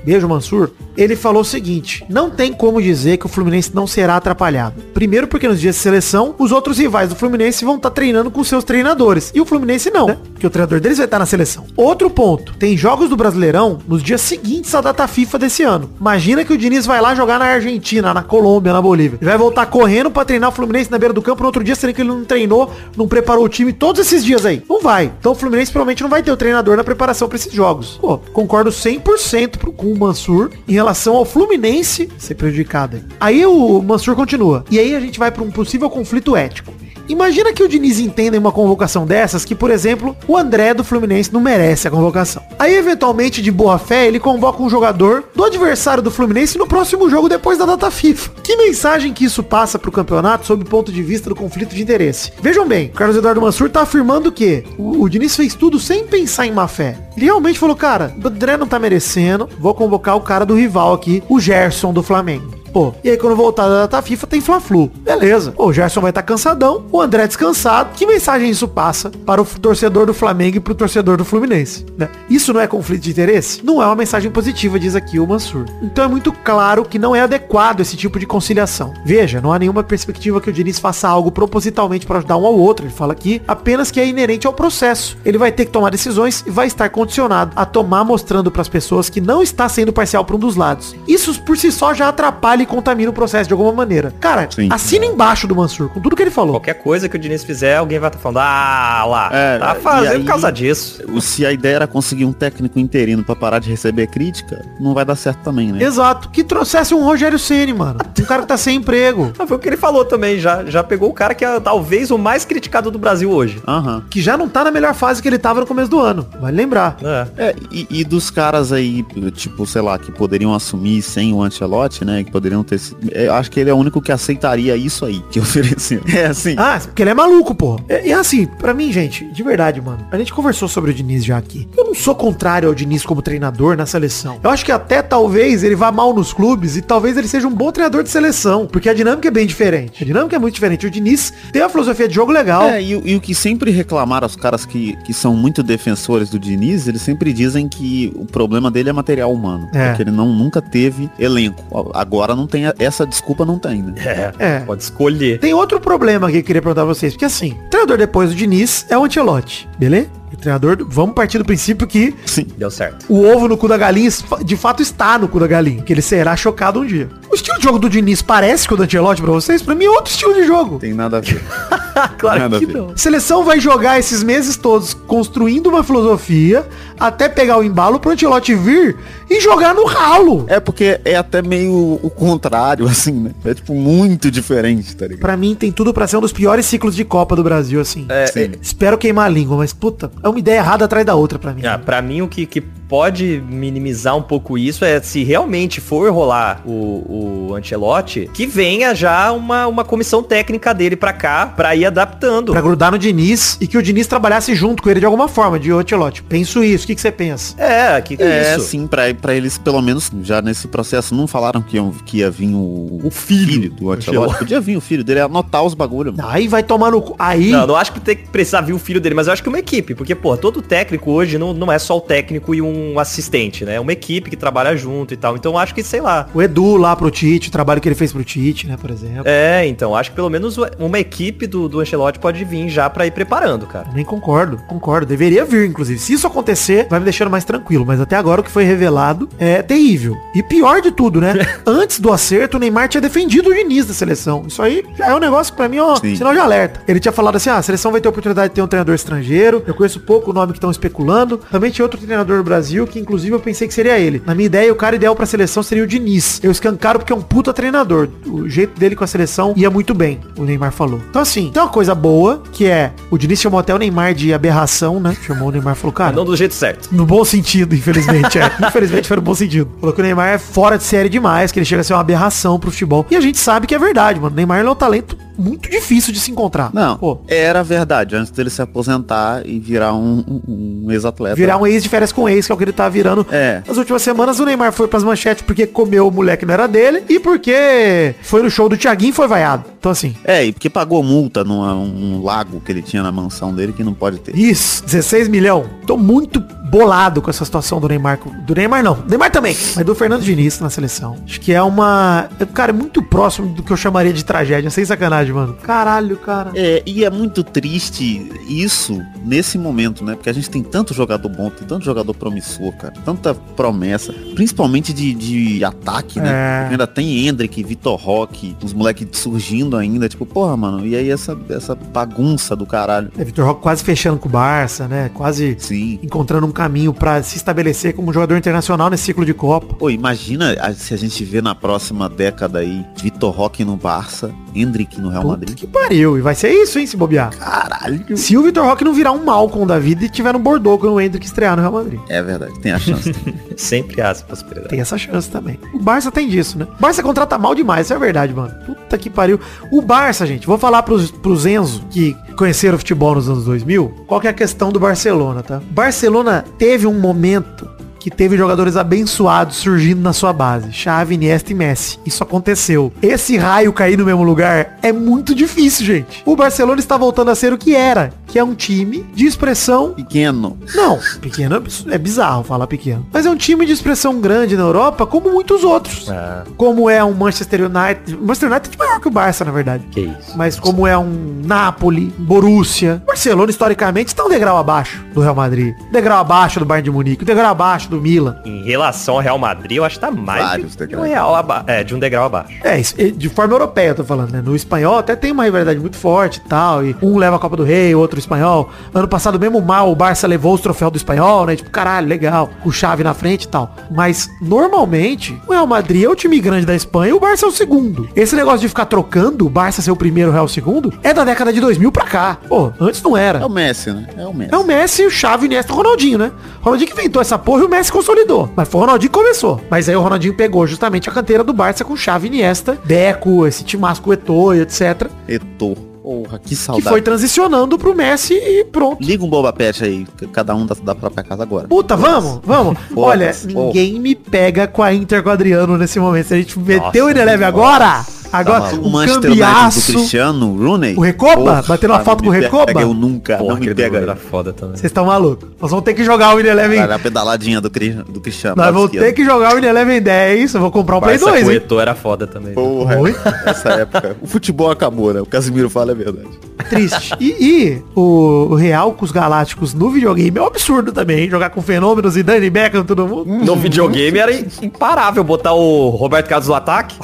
Beijo, Mansur. Ele falou o seguinte: não tem como dizer que o Fluminense não será atrapalhado. Primeiro, porque nos dias de seleção, os outros rivais do Fluminense vão estar treinando com seus treinadores. E o Fluminense não, né? Porque o treinador deles vai estar na seleção. Outro ponto: tem jogos do Brasileirão nos dias seguintes à data FIFA desse ano. Imagina que o Diniz vai lá jogar na Argentina, na Colômbia, na Bolívia. Ele vai voltar correndo pra treinar o Fluminense na beira do campo no outro dia, sendo que ele não treinou, não preparou o time todos esses dias aí. Não vai. Então o Fluminense provavelmente não vai ter o treinador na preparação pra esses jogos. Pô, concordo 100% pro- com o Mansur em relação ao Fluminense ser prejudicado. aí. O Mansur continua. E aí a gente vai pra um possível conflito ético. Imagina que o Diniz entenda em uma convocação dessas que, por exemplo, o André do Fluminense não merece a convocação. Aí, eventualmente, de boa fé, ele convoca um jogador do adversário do Fluminense no próximo jogo depois da data FIFA. Que mensagem que isso passa pro campeonato sob o ponto de vista do conflito de interesse? Vejam bem, o Carlos Eduardo Mansur tá afirmando que o, o Diniz fez tudo sem pensar em má fé. Ele realmente falou, cara, o André não tá merecendo, vou convocar o cara do rival aqui, o Gerson do Flamengo. Pô, e aí quando voltar da data FIFA tem Fla-Flu. Beleza. Pô, o Gerson vai estar cansadão, o André descansado. Que mensagem isso passa para o torcedor do Flamengo e para o torcedor do Fluminense? né? Isso não é conflito de interesse? Não é uma mensagem positiva, diz aqui o Mansur. Então é muito claro que não é adequado esse tipo de conciliação. Veja, não há nenhuma perspectiva que o Diniz faça algo propositalmente para ajudar um ao outro. Ele fala aqui apenas que é inerente ao processo. Ele vai ter que tomar decisões e vai estar condicionado a tomar mostrando para as pessoas que não está sendo parcial para um dos lados. Isso por si só já atrapalha e contamina o processo de alguma maneira. Cara, Sim. assina embaixo do Mansur com tudo que ele falou. Qualquer coisa que o Diniz fizer, alguém vai estar falando, ah lá, É, tá fazendo aí- por causa disso. Se a ideia era conseguir um técnico interino pra parar de receber crítica, não vai dar certo também, né? Exato. Que trouxesse um Rogério Ceni, mano. Um cara que tá sem emprego. Ah, foi o que ele falou também, já, já pegou o cara que é talvez o mais criticado do Brasil hoje. Aham. Que já não tá na melhor fase que ele tava no começo do ano. Vale lembrar. É. É, e, e dos caras aí, tipo, sei lá, que poderiam assumir sem o Ancelotti, né? Que poderiam ter. se- é, Eu acho que ele é o único que aceitaria isso aí que ofereciam. É assim. Ah, porque ele é maluco, pô. E, e assim, pra mim, gente, de verdade, mano. A gente conversou sobre o Diniz já aqui. Eu não sou contrário ao Diniz como treinador na seleção. Eu acho que até talvez ele vá mal nos clubes e talvez ele seja um bom treinador de seleção. Porque a dinâmica é bem diferente. A dinâmica é muito diferente. O Diniz tem uma filosofia de jogo legal. É, e, o- e o que sempre reclamaram os caras que, que são muito defensores do Diniz, eles sempre dizem que o problema dele é material humano. É. Porque ele não, nunca teve elenco. Agora não não tem a- essa desculpa, não tem, né? É, É. pode escolher. Tem outro problema que eu queria perguntar pra vocês, porque assim, o treinador depois do Diniz é o Ancelotti, beleza? O treinador, vamos partir do princípio que Sim. Deu certo. o ovo no cu da galinha de fato está no cu da galinha, que ele será chocado um dia. O estilo de jogo do Diniz parece com o do Ancelotti pra vocês? Pra mim é outro estilo de jogo. Tem nada a ver. claro Nada a que ver. não. Seleção vai jogar esses meses todos construindo uma filosofia até pegar o embalo pro Ancelotti vir e jogar no ralo. É porque é até meio o contrário, assim, né? É tipo muito diferente, tá ligado? Pra mim tem tudo pra ser um dos piores ciclos de Copa do Brasil, assim. Sim. Espero queimar a língua, mas puta, é uma ideia errada atrás da outra pra mim. Ah, pra mim, o que, que pode minimizar um pouco isso é se realmente for rolar o, o Ancelotti, que venha já uma, uma comissão técnica dele pra cá, pra ir adaptando. Pra grudar no Diniz e que o Diniz trabalhasse junto com ele de alguma forma, de Ancelotti. Penso isso. O que, que você pensa? É, que que É, é isso. sim, pra, pra eles, pelo menos, já nesse processo, não falaram que, iam- que ia vir o, o filho, do Ancelotti. Podia vir o filho dele, anotar os bagulhos. Aí vai tomar no cu. Aí. Não, não acho que tem que precisar vir o filho dele, mas eu acho que uma equipe, porque, pô, todo técnico hoje não, não é só o técnico e um assistente, né? Uma equipe que trabalha junto e tal. Então acho que, sei lá. O Edu lá pro Tite, o trabalho que ele fez pro Tite, né, por exemplo. É, então, acho que pelo menos uma equipe do, do Ancelotti pode vir já pra ir preparando, cara. Nem concordo, concordo. Deveria vir, inclusive. Se isso acontecer, vai me deixando mais tranquilo. Mas até agora o que foi revelado é terrível. E pior de tudo, né? Antes do acerto, o Neymar tinha defendido o Diniz da seleção. Isso aí já é um negócio que pra mim, ó, Sim. sinal de alerta. Ele tinha falado assim, ah, a seleção vai ter a oportunidade de ter um treinador estrangeiro. Eu conheço pouco o nome que estão especulando. Também tinha outro treinador do Brasil, que inclusive eu pensei que seria ele. Na minha ideia, o cara ideal pra seleção seria o Diniz. Eu escancaro porque é um puta treinador. O jeito dele com a seleção ia muito bem, o Neymar falou. Então assim, tem uma coisa boa, que é, o Diniz chamou até o Neymar de aberração, né? Chamou o Neymar e falou, cara, não do jeito certo. no bom sentido, infelizmente, é. Infelizmente foi no bom sentido. Falou que o Neymar é fora de série demais, que ele chega a ser uma aberração pro futebol. E a gente sabe que é verdade, mano. O Neymar é um talento muito difícil de se encontrar. Não, Pô, era verdade, antes dele se aposentar e virar um, um- um ex-atleta. virar um ex de férias com ex, que é o que ele tá virando. É. Nas últimas semanas o Neymar foi pras manchetes porque comeu o moleque que não era dele e porque foi no show do Thiaguinho e foi vaiado. Então assim, É, e porque pagou multa num um lago que ele tinha na mansão dele que não pode ter. Isso, 16 milhão. Tô muito bolado com essa situação do Neymar. Do Neymar não, Neymar também, mas do Fernando Diniz na seleção. Acho que é uma... é, Cara, é muito próximo do que eu chamaria de tragédia, sem sacanagem, mano. Caralho, cara. É, e é muito triste isso nesse momento, né? Porque a gente tem tanto jogador bom, tem tanto jogador promissor, cara. Tanta promessa, principalmente de, de ataque, né? É. Ainda tem Hendrick, Vitor Roque, os moleques surgindo ainda. Tipo, porra, mano, e aí essa, essa bagunça do caralho. É, Vitor Roque quase fechando com o Barça, né? Quase Sim. encontrando um caminho pra se estabelecer como jogador internacional nesse ciclo de Copa. Pô, imagina se a gente vê na próxima década aí Vitor Roque no Barça, Hendrick no Real Puta Madrid. que pariu. E vai ser isso, hein, se bobear. Caralho. Se o Vitor Roque não virar um Malcolm da vida e tiver no Bordeaux quando o Hendrick estrear no Real Madrid. É verdade, tem a chance. Sempre há essa possibilidade. Tem essa chance também. O Barça tem disso, né? O Barça contrata mal demais, isso é verdade, mano. Puta que pariu. O Barça, gente, vou falar pros, pros Enzo, que conheceram o futebol nos anos 2000, qual que é a questão do Barcelona, tá? Barcelona teve um momento que teve jogadores abençoados surgindo na sua base. Xavi, Iniesta e Messi. Isso aconteceu. Esse raio cair no mesmo lugar é muito difícil, gente. O Barcelona está voltando a ser o que era, que é um time de expressão Pequeno. não, pequeno é é bizarro falar pequeno. Mas é um time de expressão grande na Europa, como muitos outros. Ah, Como é um Manchester United. O Manchester United é maior que o Barça, na verdade. que isso. Mas como é um Napoli, Borussia. Barcelona, historicamente, está um degrau abaixo do Real Madrid. Degrau abaixo do Bayern de Munique. Degrau abaixo do Milan. Em relação ao Real Madrid, eu acho que tá mais Vários de, um degraus. real aba- é, de um degrau abaixo. É, de forma europeia eu tô falando, né? No espanhol até tem uma rivalidade muito forte e tal. E um leva a Copa do Rei, outro espanhol. Ano passado, mesmo mal, o Barça levou os troféus do espanhol, né? Tipo, caralho, legal. Com o Chave na frente e tal. Mas, normalmente, o Real Madrid é o time grande da Espanha e o Barça é o segundo. Esse negócio de ficar trocando, o Barça ser o primeiro, o Real o segundo, é da década de 2000 pra cá. Pô, antes não era. É o Messi, né? É o Messi. É o Messi, o Xavi, o Iniesta e o Ronaldinho, né? O Ronaldinho que inventou essa porra e o Messi consolidou. Mas foi o Ronaldinho que começou. Mas aí o Ronaldinho pegou justamente a canteira do Barça com Xavi, Iniesta, Deco, esse timasco Eto'o, etc. Etor. Porra, que Que saudade. foi transicionando pro Messi e pronto. Liga um Boba Pet aí, que cada um da, da própria casa agora. Puta, vamos, vamos. Olha, ninguém me pega com a Inter com o Adriano nesse momento. Se a gente meteu o Ineleve nossa. Agora, Agora, O um Manchester United do cambiaço. Cristiano Rooney. O Recoba? Batendo uma foto não com o Recoba? Pega, eu nunca, Porra, não me pega. era foda também. Vocês estão malucos. Nós vamos ter que jogar o Win Eleven. Cara, a pedaladinha do, Cri- do Cristiano. Nós vamos ter que jogar o Win Eleven 10. Eu vou comprar um Play Barça 2, com hein? Eto'o era foda também. Porra, Oi? essa época. O futebol acabou, né? O Casimiro fala a verdade. Triste. E, e o, o Real com os Galácticos no videogame é um absurdo também, hein? Jogar com fenômenos e Dani Beckham, todo mundo. No videogame era imparável botar o Roberto Carlos no ataque.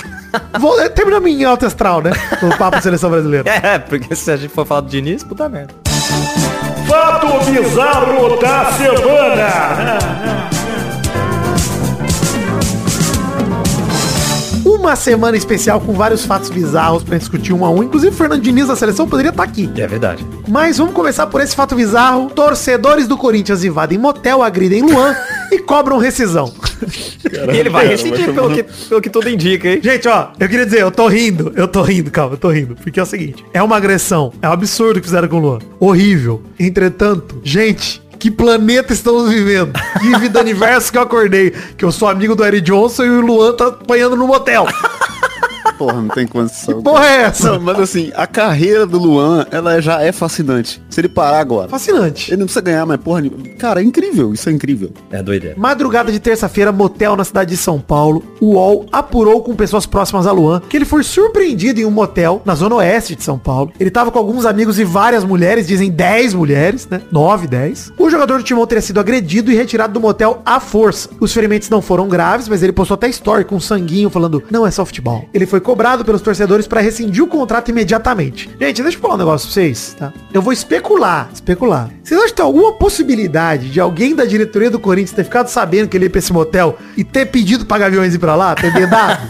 Vou, eh, terminamos em alto astral, né? O papo da seleção brasileira. É, porque se a gente for falar do Diniz, puta merda. Fato bizarro da semana. Uma semana especial com vários fatos bizarros pra discutir um a um. Inclusive, o Fernando Diniz da seleção poderia estar aqui. É verdade. Mas vamos começar por esse fato bizarro. Torcedores do Corinthians invadem motel, agridem Luan e cobram rescisão. e ele vai rescindir pelo que, pelo que tudo indica, hein? Gente, ó, eu queria dizer, eu tô rindo, eu tô rindo, calma, eu tô rindo. Porque é o seguinte, é uma agressão, é um absurdo o que fizeram com o Luan. Horrível. Entretanto, gente, que planeta estamos vivendo? Que vida universo que eu acordei. Que eu sou amigo do Eric Johnson e o Luan tá apanhando no motel. Porra, não tem condição. Porra é essa? Não, mas assim, a carreira do Luan, ela já é fascinante. Se ele parar agora. Fascinante. Ele não precisa ganhar, mas porra, cara, é incrível, isso é incrível. É doideira. Madrugada de terça-feira, motel na cidade de São Paulo. O UOL apurou com pessoas próximas a Luan que ele foi surpreendido em um motel na zona oeste de São Paulo. Ele tava com alguns amigos e várias mulheres, dizem 10 mulheres, né? 9, 10. O jogador do Timão teria sido agredido e retirado do motel à força. Os ferimentos não foram graves, mas ele postou até story com sanguinho falando, não é só futebol. Ele foi cobrado pelos torcedores para rescindir o contrato imediatamente. Gente, deixa eu falar um negócio pra vocês, tá? Eu vou especular, especular. Vocês acham que tem alguma possibilidade de alguém da diretoria do Corinthians ter ficado sabendo que ele ia pra esse motel e ter pedido pra Gaviões ir pra lá, ter dedado?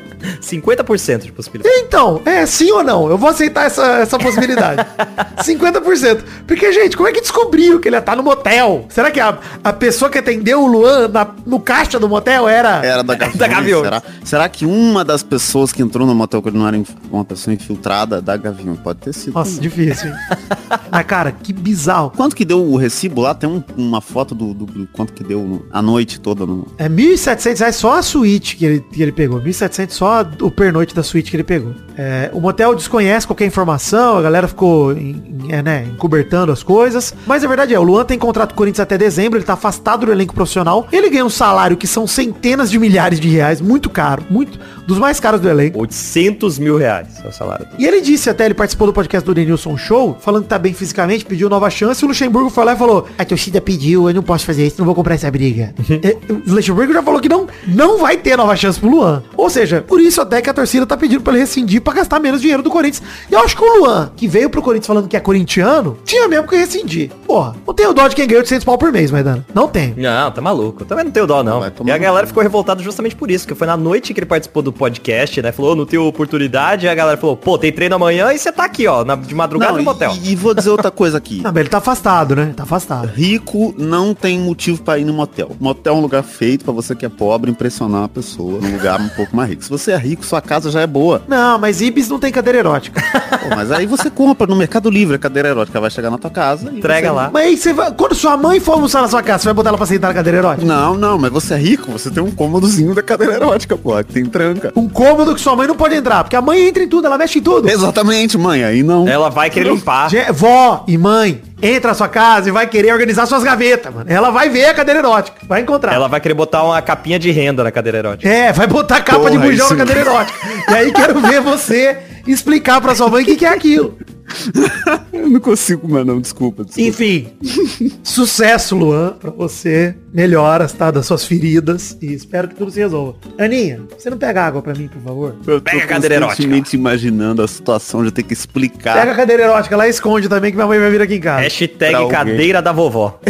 50% de possibilidade. Então, é sim ou não? Eu vou aceitar essa, essa possibilidade. 50%. Porque, gente, como é que descobriu que ele ia estar no motel? Será que a, a pessoa que atendeu o Luan na- no caixa do motel era... Era da Gaviões. Da Gaviões. Será? Será que uma das pessoas que entrou no motel que ele não era inf- uma pessoa infiltrada da Gaviões? Pode ter sido. Nossa, difícil, hein? Mas, cara, que bizarro. Quanto que deu o recibo lá? Tem um- uma foto do, do- do quanto que deu a noite toda no. É 1.700 reais só a suíte que ele, que ele pegou. 1.700 só o pernoite da suíte que ele pegou. É, o motel desconhece qualquer informação, a galera ficou em- é, né, encobertando as coisas. Mas a verdade é, o Luan tem contrato com o Corinthians até dezembro, ele tá afastado do elenco profissional. Ele ganha um salário que são centenas de milhares de reais, muito caro, muito, dos mais caros do elenco. 800 mil reais é o salário. E ele disse até, ele participou do podcast do Denilson Show, falando que tá bem fisicamente, pediu nova chance, e o Luxemburgo foi lá e falou, a torcida pediu, eu não posso fazer isso, não vou comprar essa briga. É, o Luxemburgo já falou que não, não vai ter nova chance pro Luan. Ou seja, por isso até que a torcida tá pedindo pra ele rescindir pra gastar menos dinheiro do Corinthians. E eu acho que o Luan, que veio pro Corinthians falando que é corintiano, tinha mesmo que rescindir. Porra, não tenho dó de quem ganha 800 pau por mês, Maidana. Não tem. Não, tá maluco. Eu também não tenho dó, não. Vai tomar E a galera ficou revoltada justamente por isso, que foi na noite que ele participou do podcast, né? Falou, não tenho oportunidade, e a galera falou, pô, tem treino amanhã e você tá aqui, ó, na- de madrugada no e- motel. E, e vou dizer outra coisa aqui. Não, mas ele tá afastado, né? Tá afastado. Rico não tem motivo pra ir no motel. Motel é um lugar feito pra você que é pobre impressionar a pessoa num lugar um pouco mais rico. Se você é rico, sua casa já é boa. Não, mas Ibis não tem cadeira erótica. Pô, mas aí você compra no Mercado Livre a cadeira erótica, vai chegar na tua casa. e Entrega você- lá. mas aí você vai. Quando sua mãe for almoçar na sua casa, você vai botar ela pra sentar na cadeira erótica? Não, não, mas você é rico, você tem um cômodozinho da cadeira erótica, pô, que tem tranca. Um cômodo que sua mãe não pode entrar, porque a mãe entra em tudo, ela mexe em tudo. Exatamente, mãe, aí não. Ela vai querer limpar. Vó e mãe, entra na sua casa e vai querer organizar suas gavetas, mano. Ela vai ver a cadeira erótica, vai encontrar. Ela vai querer botar uma capinha de renda na cadeira erótica. É, vai botar capa de Porra, bujão isso na cadeira erótica. E aí quero ver você explicar pra sua mãe o que, que é aquilo. Eu não consigo, mas não, desculpa. desculpa. Enfim, sucesso, Luan, pra você. Melhoras, tá? Das suas feridas. E espero que tudo se resolva. Aninha, você não pega água pra mim, por favor? Eu tô Pega a cadeira erótica. constantemente imaginando a situação de ter que explicar. Pega a cadeira erótica lá e esconde também, que minha mãe vai vir aqui em casa. Hashtag cadeira da vovó.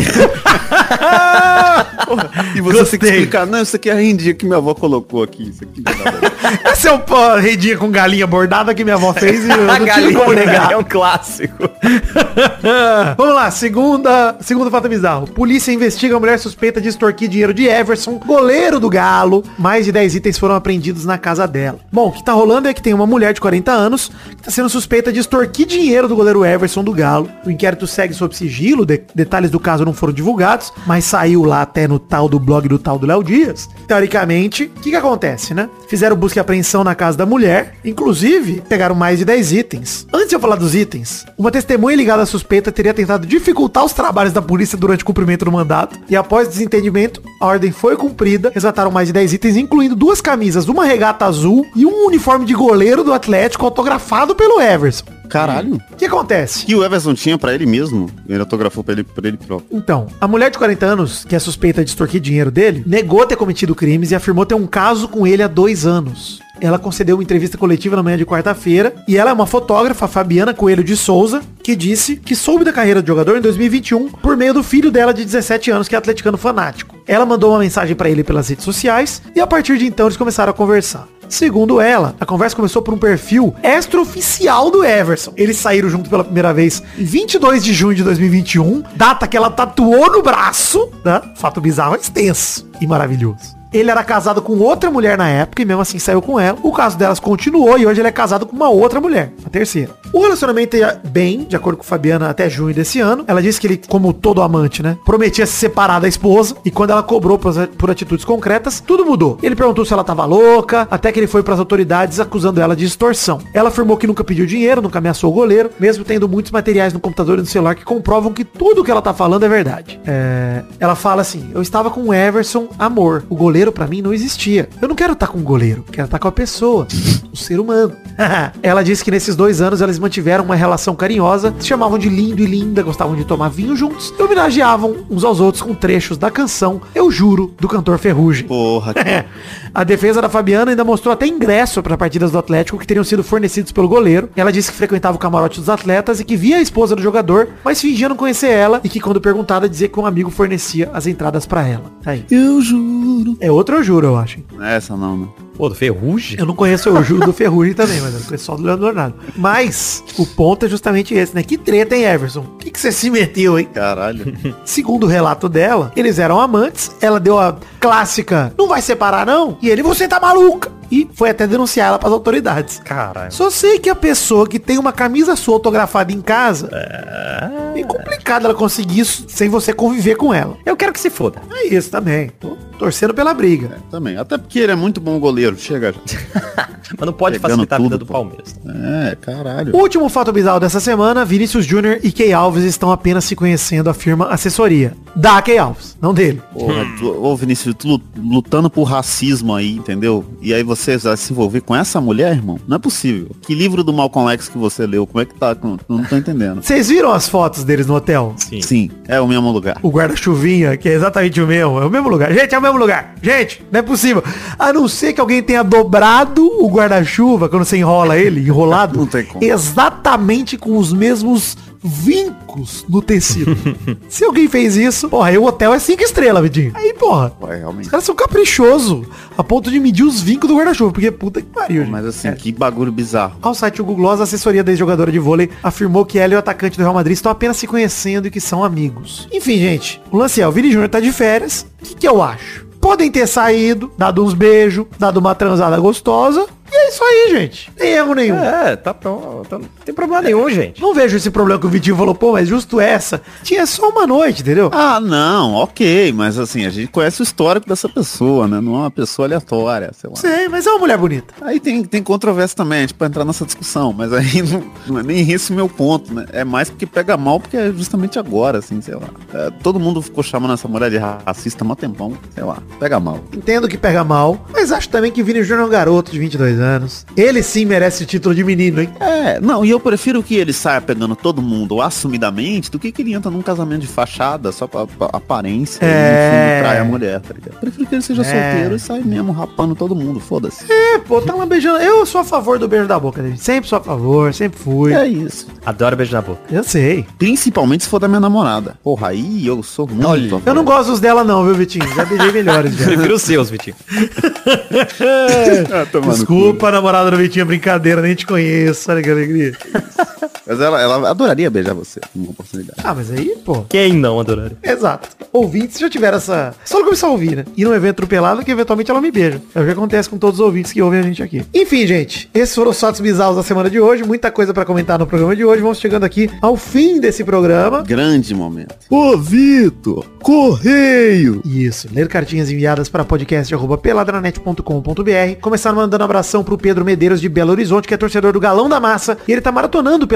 E você tem que Gostei. explicar, não, isso aqui é a rendinha que minha avó colocou aqui. Isso aqui Esse é o pó redinha com galinha bordada que minha avó fez e eu A não tinha como negar. é um clássico. Vamos lá, segunda, segundo fato bizarro. Polícia investiga a mulher suspeita de extorquir dinheiro de Everson, goleiro do Galo. Mais de 10 itens foram apreendidos na casa dela. Bom, o que tá rolando é que tem uma mulher de 40 anos que tá sendo suspeita de extorquir dinheiro do goleiro Everson do Galo. O inquérito segue sob sigilo, de- detalhes do caso não foram divulgados, mas saiu lá até no tal do blog do tal do Léo Dias. Teoricamente, o que que acontece, né? Fizeram busca e apreensão na casa da mulher, inclusive pegaram mais de 10 itens. Antes de eu falar dos itens, uma testemunha ligada à suspeita teria tentado dificultar os trabalhos da polícia durante o cumprimento do mandato, e após desentendimento, a ordem foi cumprida, resgataram mais de 10 itens, incluindo duas camisas, uma regata azul e um uniforme de goleiro do Atlético autografado pelo Everson. Caralho. O que acontece? Que o Everson tinha pra ele mesmo. Ele autografou pra ele, pra ele próprio. Então, a mulher de 40 anos, que é suspeita de extorquir dinheiro dele, negou ter cometido crimes e afirmou ter um caso com ele há dois anos. Ela concedeu uma entrevista coletiva na manhã de quarta-feira e ela é uma fotógrafa, Fabiana Coelho de Souza, que disse que soube da carreira do jogador em 2021 por meio do filho dela de 17 anos, que é atleticano fanático. Ela mandou uma mensagem pra ele pelas redes sociais e a partir de então eles começaram a conversar. Segundo ela, a conversa começou por um perfil extraoficial do Everson. Eles saíram junto pela primeira vez em 22 de junho de 2021, data que ela tatuou no braço, né? Fato bizarro é extenso e maravilhoso. Ele era casado com outra mulher na época e mesmo assim saiu com ela. O caso delas continuou e hoje ele é casado com uma outra mulher, a terceira. O relacionamento ia bem, de acordo com Fabiana, até junho desse ano. Ela disse que ele, como todo amante, né, prometia se separar da esposa e quando ela cobrou por, atitudes concretas, tudo mudou. Ele perguntou se ela tava louca, até que ele foi pras autoridades acusando ela de extorsão. Ela afirmou que nunca pediu dinheiro, nunca ameaçou o goleiro, mesmo tendo muitos materiais no computador e no celular que comprovam que tudo que ela tá falando é verdade. É, Ela fala assim, eu estava com o Everson, amor. O goleiro pra mim não existia. Eu não quero estar com o goleiro, quero estar com a pessoa, o ser humano. ela disse que nesses dois anos eles mantiveram uma relação carinhosa, se chamavam de lindo e linda, gostavam de tomar vinho juntos e homenageavam uns aos outros com trechos da canção Eu Juro, do cantor Ferrugem. Porra. A defesa da Fabiana ainda mostrou até ingresso para partidas do Atlético que teriam sido fornecidos pelo goleiro. Ela disse que frequentava o camarote dos atletas e que via a esposa do jogador, mas fingia não conhecer ela e que quando perguntada dizia que um amigo fornecia as entradas para ela. Tá aí. Eu juro. É outro eu juro, eu acho. Não é essa não, né? Pô, do Ferrugem? Eu não conheço o juro do Ferrugem também, mas eu conheço só do Leandro Leonardo. Mas o ponto é justamente esse, né? Que treta, hein, Everson? O que, que você se meteu, hein? Caralho. Segundo o relato dela, eles eram amantes, ela deu a clássica, não vai separar não? E ele, você tá maluca? E foi até denunciar ela pras autoridades. Caralho. Só sei que a pessoa que tem uma camisa sua autografada em casa, é complicado ela conseguir isso sem você conviver com ela. Eu quero que se foda. É isso também. Tô torcendo pela briga. Também. Até porque ele é muito bom goleiro. Chega já. Mas não pode Pegando facilitar a vida tudo, do pô. Palmeiras. É, caralho. Último fato bizarro dessa semana, Vinícius Júnior e Key Alves estão apenas se conhecendo, afirma assessoria. Da Key Alves, não dele. Porra, tu, ô Vinícius, tu lu- lutando por racismo aí, entendeu? E aí você vai se envolver com essa mulher, irmão? Não é possível. Que livro do Malcolm X que você leu? Como é que tá? Não, não tô entendendo. Vocês viram as fotos deles no hotel? Sim. Sim, é o mesmo lugar. O guarda-chuvinha, que é exatamente o mesmo. É o mesmo lugar. Gente, é o mesmo lugar. Gente, não é possível. A não ser que alguém tenha dobrado o guarda-chuva, quando você enrola ele, enrolado, Não tem como. exatamente com os mesmos vincos no tecido. Se alguém fez isso, porra, aí o hotel é cinco estrelas, Vidinho. Aí, porra. Pô, é, realmente. Os caras são caprichosos a ponto de medir os vincos do guarda-chuva, porque puta que pariu, gente. Mas assim, que bagulho bizarro. Ao site Google Gloss, a assessoria da ex-jogadora de vôlei afirmou que ela e o atacante do Real Madrid estão apenas se conhecendo e que são amigos. Enfim, gente, o lance é, o Vini Júnior tá de férias. O que, que eu acho? Podem ter saído, dado uns beijos, dado uma transada gostosa. E é isso aí, gente. Nem erro nenhum. É, tá pronto. Não tem problema nenhum, gente. Não vejo esse problema que o Vitinho falou, pô, mas justo essa. Tinha só uma noite, entendeu? Ah, não, ok, mas assim, a gente conhece o histórico dessa pessoa, né? Não é uma pessoa aleatória, sei lá. Sei, mas é uma mulher bonita. Aí tem, tem controvérsia também, pode entrar nessa discussão, mas aí não, não é nem esse o meu ponto, né? É mais porque pega mal, porque é justamente agora, assim, sei lá. É, todo mundo ficou chamando essa mulher de racista há mó tempão, sei lá, pega mal. Entendo que pega mal, mas acho também que Vini Júnior é um garoto de 22 anos. Ele sim merece o título de menino, hein? É, não, e eu prefiro que ele saia pegando todo mundo assumidamente do que que ele entra num casamento de fachada só pra, pra aparência É. e trai a mulher, tá ligado? Prefiro que ele seja É. solteiro e saia mesmo rapando todo mundo, foda-se. É, pô, tá lá beijando. Eu sou a favor do beijo da boca dele. Sempre sou a favor, sempre fui. É isso. Adoro beijo na boca. Eu sei. Principalmente se for da minha namorada. Porra, aí eu sou muito Olha. Eu não gosto dos dela não, viu, Vitinho? Já beijei melhores já. Prefiro os seus, Vitinho. Ah, tomar Desculpa, namorada do Vitinho, brincadeira, nem te conheço. Olha que alegria. Mas ela, ela adoraria beijar você numa oportunidade. Ah, mas aí, pô. Quem não adoraria? Exato. Ouvintes já tiveram essa. Só começar a ouvir, né? E num evento atropelado que eventualmente ela me beija. É o que acontece com todos os ouvintes que ouvem a gente aqui. Enfim, gente. Esses foram os fatos bizarros da semana de hoje. Muita coisa pra comentar no programa de hoje. Vamos chegando aqui ao fim desse programa. Grande momento. Ô, Vitor, correio. Isso, ler cartinhas enviadas para podcast.peladranet.com.br. Começar mandando abração pro Pedro Medeiros de Belo Horizonte, que é torcedor do Galão da Massa, e ele tá maratonando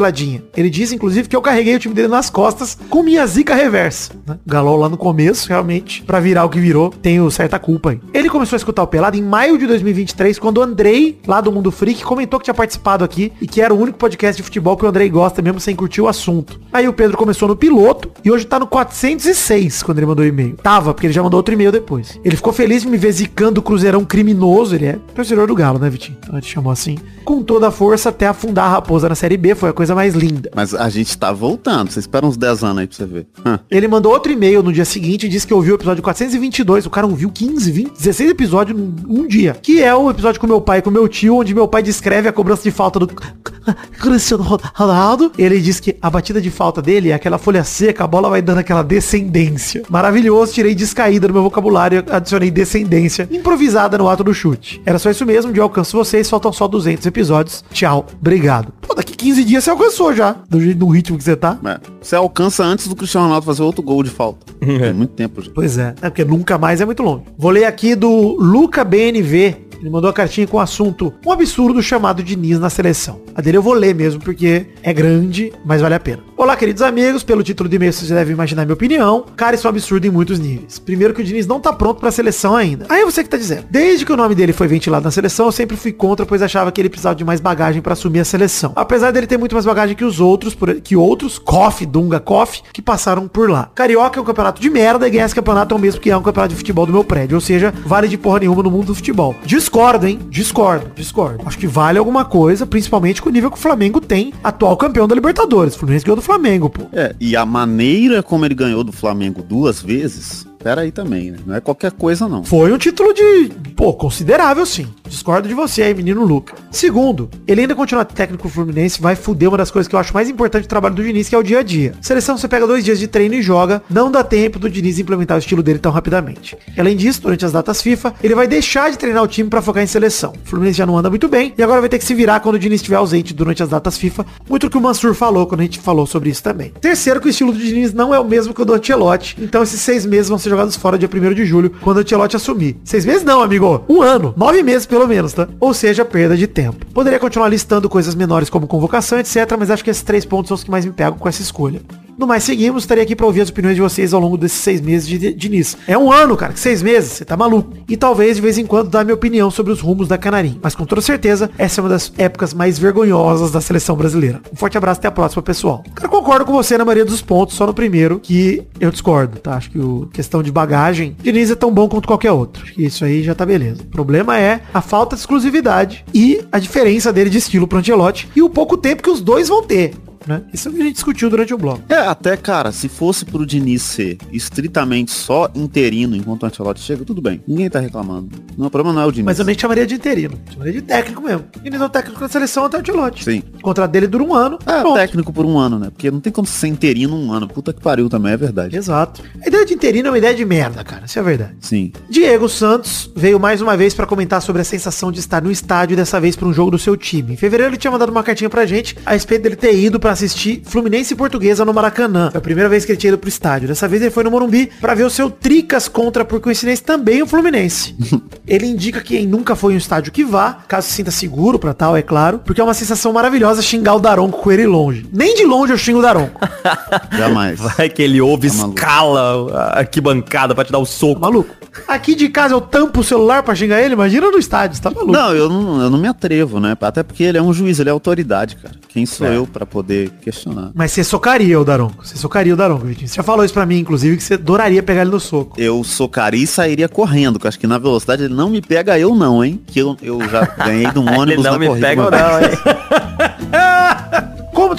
Ele disse, inclusive, que eu carreguei o time dele nas costas com minha zica reversa. Né? Galol lá no começo, realmente, pra virar o que virou, tenho certa culpa aí. Ele começou a escutar o Pelado em maio de 2023, quando o Andrei, lá do Mundo Freak, comentou que tinha participado aqui e que era o único podcast de futebol que o Andrei gosta, mesmo sem curtir o assunto. Aí o Pedro começou no piloto e hoje tá no 406, quando ele mandou o e-mail. Tava, porque ele já mandou outro e-mail depois. Ele ficou feliz de me ver zicando o Cruzeirão criminoso. Ele é torcedor do Galo, né, Vitinho? Então ele chamou assim. Com toda a força até afundar a raposa na Série B. Foi a coisa mais linda. Mas a gente tá voltando. Você espera uns 10 anos aí pra você ver. Ele mandou outro e-mail no dia seguinte e disse que ouviu o episódio 422. O cara ouviu 15, 20, 16 episódios num um dia. Que é o episódio com meu pai e com meu tio, onde meu pai descreve a cobrança de falta do Cristiano Ronaldo. Ele diz que a batida de falta dele é aquela folha seca, a bola vai dando aquela descendência. Maravilhoso, tirei descaída no meu vocabulário e adicionei descendência improvisada no ato do chute. Era só isso mesmo, de alcance vocês, faltam só 200 episódios. Tchau, obrigado. Pô, daqui 15 dias você alcançou já, do jeito do ritmo que você tá. É, Você alcança antes do Cristiano Ronaldo fazer outro gol de falta. Tem muito tempo já. Pois é, é porque nunca mais é muito longe. Vou ler aqui do Luca BNV. Ele mandou a cartinha com o assunto Um absurdo chamado Diniz na seleção. A dele eu vou ler mesmo, porque é grande, mas vale a pena. Olá, queridos amigos. Pelo título de e-mail, vocês já devem imaginar minha opinião. Cara, isso é um absurdo em muitos níveis. Primeiro que o Diniz não tá pronto pra seleção ainda. Aí é você que tá dizendo. Desde que o nome dele foi ventilado na seleção, eu sempre fui contra, pois achava que ele precisava de mais bagagem pra assumir a seleção. Apesar dele ter muito mais bagagem que os outros, que outros, Koff, Dunga, Koff, que passaram por lá. Carioca é um campeonato de merda e ganhar esse campeonato é o mesmo que é um campeonato de futebol do meu prédio. Ou seja, vale de porra nenhuma no mundo do futebol. Discordo, hein? Discordo, discordo. Acho que vale alguma coisa, principalmente com o nível que o Flamengo tem, atual campeão da Libertadores. O Fluminense ganhou do Flamengo, pô. É, e a maneira como ele ganhou do Flamengo duas vezes, pera aí também, né? Não é qualquer coisa não. Foi um título de, pô, considerável sim. Discordo de você aí, menino Luca. Segundo, ele ainda continua técnico fluminense, vai fuder uma das coisas que eu acho mais importante do trabalho do Diniz, que é o dia a dia. Seleção, você pega dois dias de treino e joga, não dá tempo do Diniz implementar o estilo dele tão rapidamente. Além disso, durante as datas FIFA, ele vai deixar de treinar o time pra focar em seleção. O Fluminense já não anda muito bem e agora vai ter que se virar quando o Diniz estiver ausente durante as datas FIFA. Muito o que o Mansur falou quando a gente falou sobre isso também. Terceiro, que o estilo do Diniz não é o mesmo que o do Ancelotti, então esses seis meses vão ser jogados fora dia 1 de julho, quando o Ancelotti assumir. Seis meses não, amigo. Um ano. Nove meses pelo menos, tá? Ou seja, perda de tempo. Poderia continuar listando coisas menores como convocação, etc, mas acho que esses três pontos são os que mais me pegam com essa escolha. No mais, seguimos. Estaria aqui pra ouvir as opiniões de vocês ao longo desses seis meses de Diniz. É um ano, cara. Que seis meses? Você tá maluco. E talvez, de vez em quando, dar minha opinião sobre os rumos da Canarim. Mas com toda certeza, essa é uma das épocas mais vergonhosas da seleção brasileira. Um forte abraço, até a próxima, pessoal. Cara, concordo com você na maioria dos pontos, só no primeiro, que eu discordo, tá? Acho que o questão de bagagem, Diniz é tão bom quanto qualquer outro. Acho que isso aí já tá beleza. O problema é a falta de exclusividade e a diferença dele de estilo pro Ancelotti e o pouco tempo que os dois vão ter. Né? Isso é o que a gente discutiu durante o bloco. É, até, cara, se fosse pro Diniz ser estritamente só interino enquanto o Ancelotti chega, tudo bem. Ninguém tá reclamando. Não, o problema não é o Diniz. Mas eu nem chamaria de interino. Chamaria de técnico mesmo. Diniz é o técnico da seleção até o Ancelotti. Sim. O contrato dele dura um ano. É, pronto. técnico por um ano, né? Porque não tem como ser interino um ano. Puta que pariu também, é verdade. Exato. A ideia de interino é uma ideia de merda, cara. Isso é verdade. Sim. Diego Santos veio mais uma vez pra comentar sobre a sensação de estar no estádio, dessa vez pra um jogo do seu time. Em fevereiro ele tinha mandado uma cartinha pra gente a respeito dele ter ido pra assistir Fluminense e Portuguesa no Maracanã. Foi a primeira vez que ele tinha ido pro estádio. Dessa vez ele foi no Morumbi pra ver o seu Tricas contra, por coincidência, também o Fluminense. ele indica que quem nunca foi em um estádio que vá, caso se sinta seguro pra tal, é claro, porque é uma sensação maravilhosa xingar o Daronco com ele longe. Nem de longe eu xingo o Daronco. Jamais. Vai que ele ouve, Tá escala a arquibancada pra te dar o Tá soco. maluco? Aqui de casa eu tampo o celular pra xingar ele, imagina no estádio, você tá maluco. Não, eu não, eu não me atrevo, né? Até porque ele é um juiz, ele é autoridade, cara. Quem sou É. eu pra poder questionar? Mas você socaria o Daronco. Você socaria o Daronco, Vitinho. Você já falou isso pra mim, inclusive, que você adoraria pegar ele no soco. Eu socaria e sairia correndo, que acho que na velocidade ele não me pega eu não, hein? Que eu, eu já ganhei de um Ele ônibus não na me corrida pega não, hein?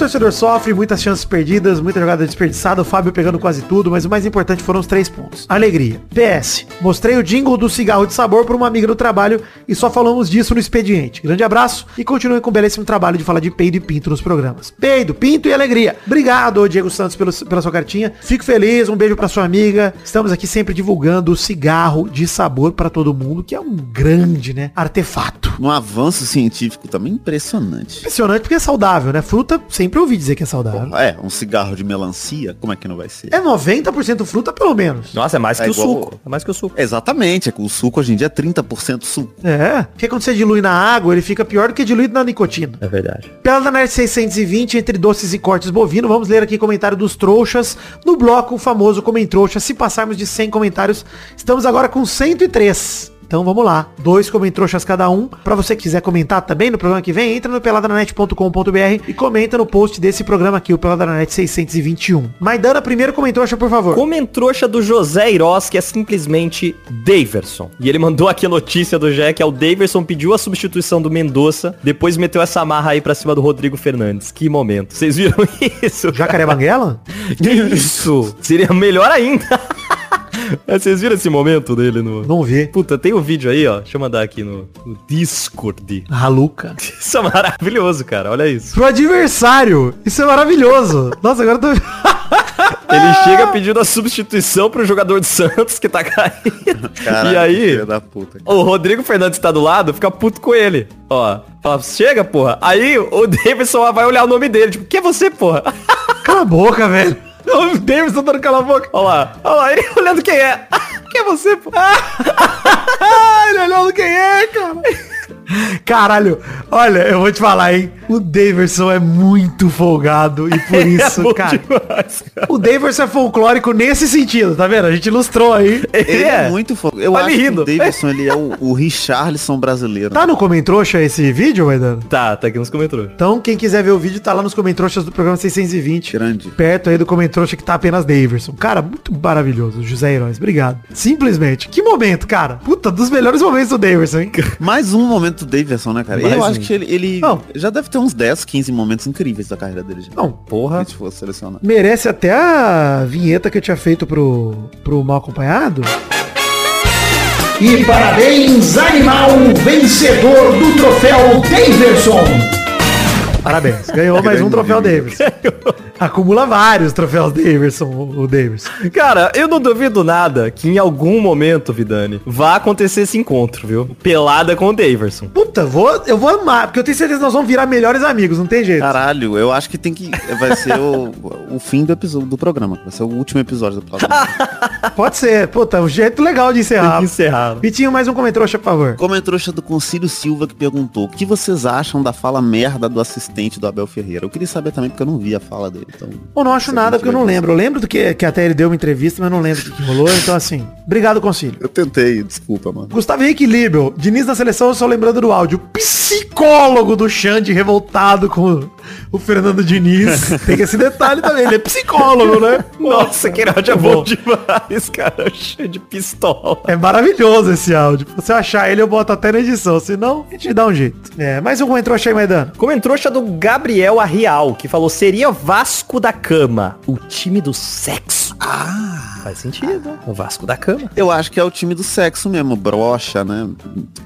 Torcedor sofre, muitas chances perdidas, muita jogada desperdiçada, o Fábio pegando quase tudo, mas o mais importante foram os três pontos. Alegria. PS. Mostrei o jingle do cigarro de sabor para uma amiga do trabalho e só falamos disso no expediente. Grande abraço e continue com o belíssimo trabalho de falar de peido e pinto nos programas. Peido, pinto e alegria. Obrigado, Diego Santos, pelo, pela sua cartinha. Fico feliz, um beijo pra sua amiga. Estamos aqui sempre divulgando o cigarro de sabor para todo mundo, que é um grande, né, artefato. Um avanço científico também impressionante. Impressionante porque é saudável, né? Fruta, sempre ouvi dizer que é saudável. É, um cigarro de melancia, como é que não vai ser? É 90% fruta, pelo menos. Nossa, é mais É que o suco. É mais que o suco. Exatamente, é que o suco hoje em dia é 30% suco. É. Porque quando você dilui na água, ele fica pior do que diluído na nicotina. É verdade. Pelada Nerd 620, entre doces e cortes bovino. Vamos ler aqui comentário dos trouxas no bloco famoso Comem Trouxa. Se passarmos de 100 comentários, estamos agora com 103. Então vamos lá, dois comentroxas cada um. Pra você que quiser comentar também no programa que vem, entra no peladranet.com.br e comenta no post desse programa aqui, o Peladranet 621. Maidana, primeiro comentroxa, por favor. Comentrouxa do José Iroz, que é simplesmente Daverson. E ele mandou aqui a notícia do que é o Daverson pediu a substituição do Mendonça, depois meteu essa marra aí pra cima do Rodrigo Fernandes. Que momento. Vocês viram isso? Jacaré Banguela? Isso? Seria melhor ainda. Mas Vocês viram esse momento dele no... Não vi. Puta, tem o vídeo aí, ó. Deixa eu mandar aqui no, no Discord. Raluca. Isso é maravilhoso, cara. Olha isso. Pro adversário. Isso é maravilhoso. Nossa, agora eu tô... Ele chega pedindo a substituição pro jogador do Santos que tá caído. Caralho, e aí, filho da puta. o Rodrigo Fernandes tá do lado, fica puto com ele. Ó, fala, chega, porra. Aí o Davidson vai olhar o nome dele, tipo, que é você, porra? Cala a boca, velho. O Davidson dando cala a boca. Olha lá, olha lá, ele olhando quem é. Que é você, pô? Ele olhando quem é, cara. Caralho, olha, eu vou te falar, hein? O Daverson é muito folgado e por isso, É cara. demais, cara. O Daverson é folclórico nesse sentido, tá vendo? A gente ilustrou aí. Ele é, muito fogo. Eu Tá acho rindo. que o Davidson, ele é o, o Richarlison brasileiro. Tá no Comentrouxa esse vídeo, Maidana? Tá, tá aqui nos comentários. Então, quem quiser ver o vídeo, tá lá nos Comentrouxas do programa 620. Grande. Perto aí do Comentrouxa que tá apenas Daverson. Cara, muito maravilhoso, José Heróis. Obrigado. Simplesmente. Que momento, cara. Puta, dos melhores momentos do Daverson, hein? Mais um momento do Davidson, né, cara? Mais eu um. acho que ele, ele Não. já deve ter uns 10, 15 momentos incríveis da carreira dele. Não, Se porra. gente for selecionar. Merece até a vinheta que eu tinha feito pro, pro Mal Acompanhado. E parabéns, animal vencedor do troféu Daverson. Parabéns. Ganhou mais um troféu nível. Acumula vários troféus Daverson, o Daverson. Cara, eu não duvido nada que em algum momento, Vidani, vá acontecer esse encontro, viu? Pelada com o Daverson. Puta, vou, eu vou amar, porque eu tenho certeza que nós vamos virar melhores amigos, não tem jeito. Caralho, eu acho que tem que. Vai ser o, o fim do episódio do programa. Vai ser o último episódio do programa. Pode ser. Puta, um jeito legal de encerrar. Que encerrar. Vitinho, mais um comentário, por favor. Comentrouxa do Concílio Silva que perguntou: O que vocês acham da fala merda do assistente do Abel Ferreira? Eu queria saber também porque eu não vi a fala dele. Então, Eu não acho nada porque eu não lembro. Eu lembro do que, que até ele deu uma entrevista, mas não lembro o que, rolou. Então, assim, obrigado, Concílio. eu tentei, desculpa, mano. Gustavo Henrique Libel, Diniz na seleção, só lembrando do áudio. Psicólogo do Xande revoltado com o Fernando Diniz. Tem esse detalhe também, ele é psicólogo, né? Nossa, que áudio é bom. demais, cara. Cheio de pistola. É maravilhoso esse áudio. Se eu achar ele, eu boto até na edição. Senão, a gente dá um jeito. É, mais um comentário achei, Maidano. Comentrouxa do Gabriel Arrial, que falou, seria Vasco da Cama, o time do sexo. Ah, faz sentido. O Vasco da Cama. Eu acho que é o time do sexo mesmo, brocha, né?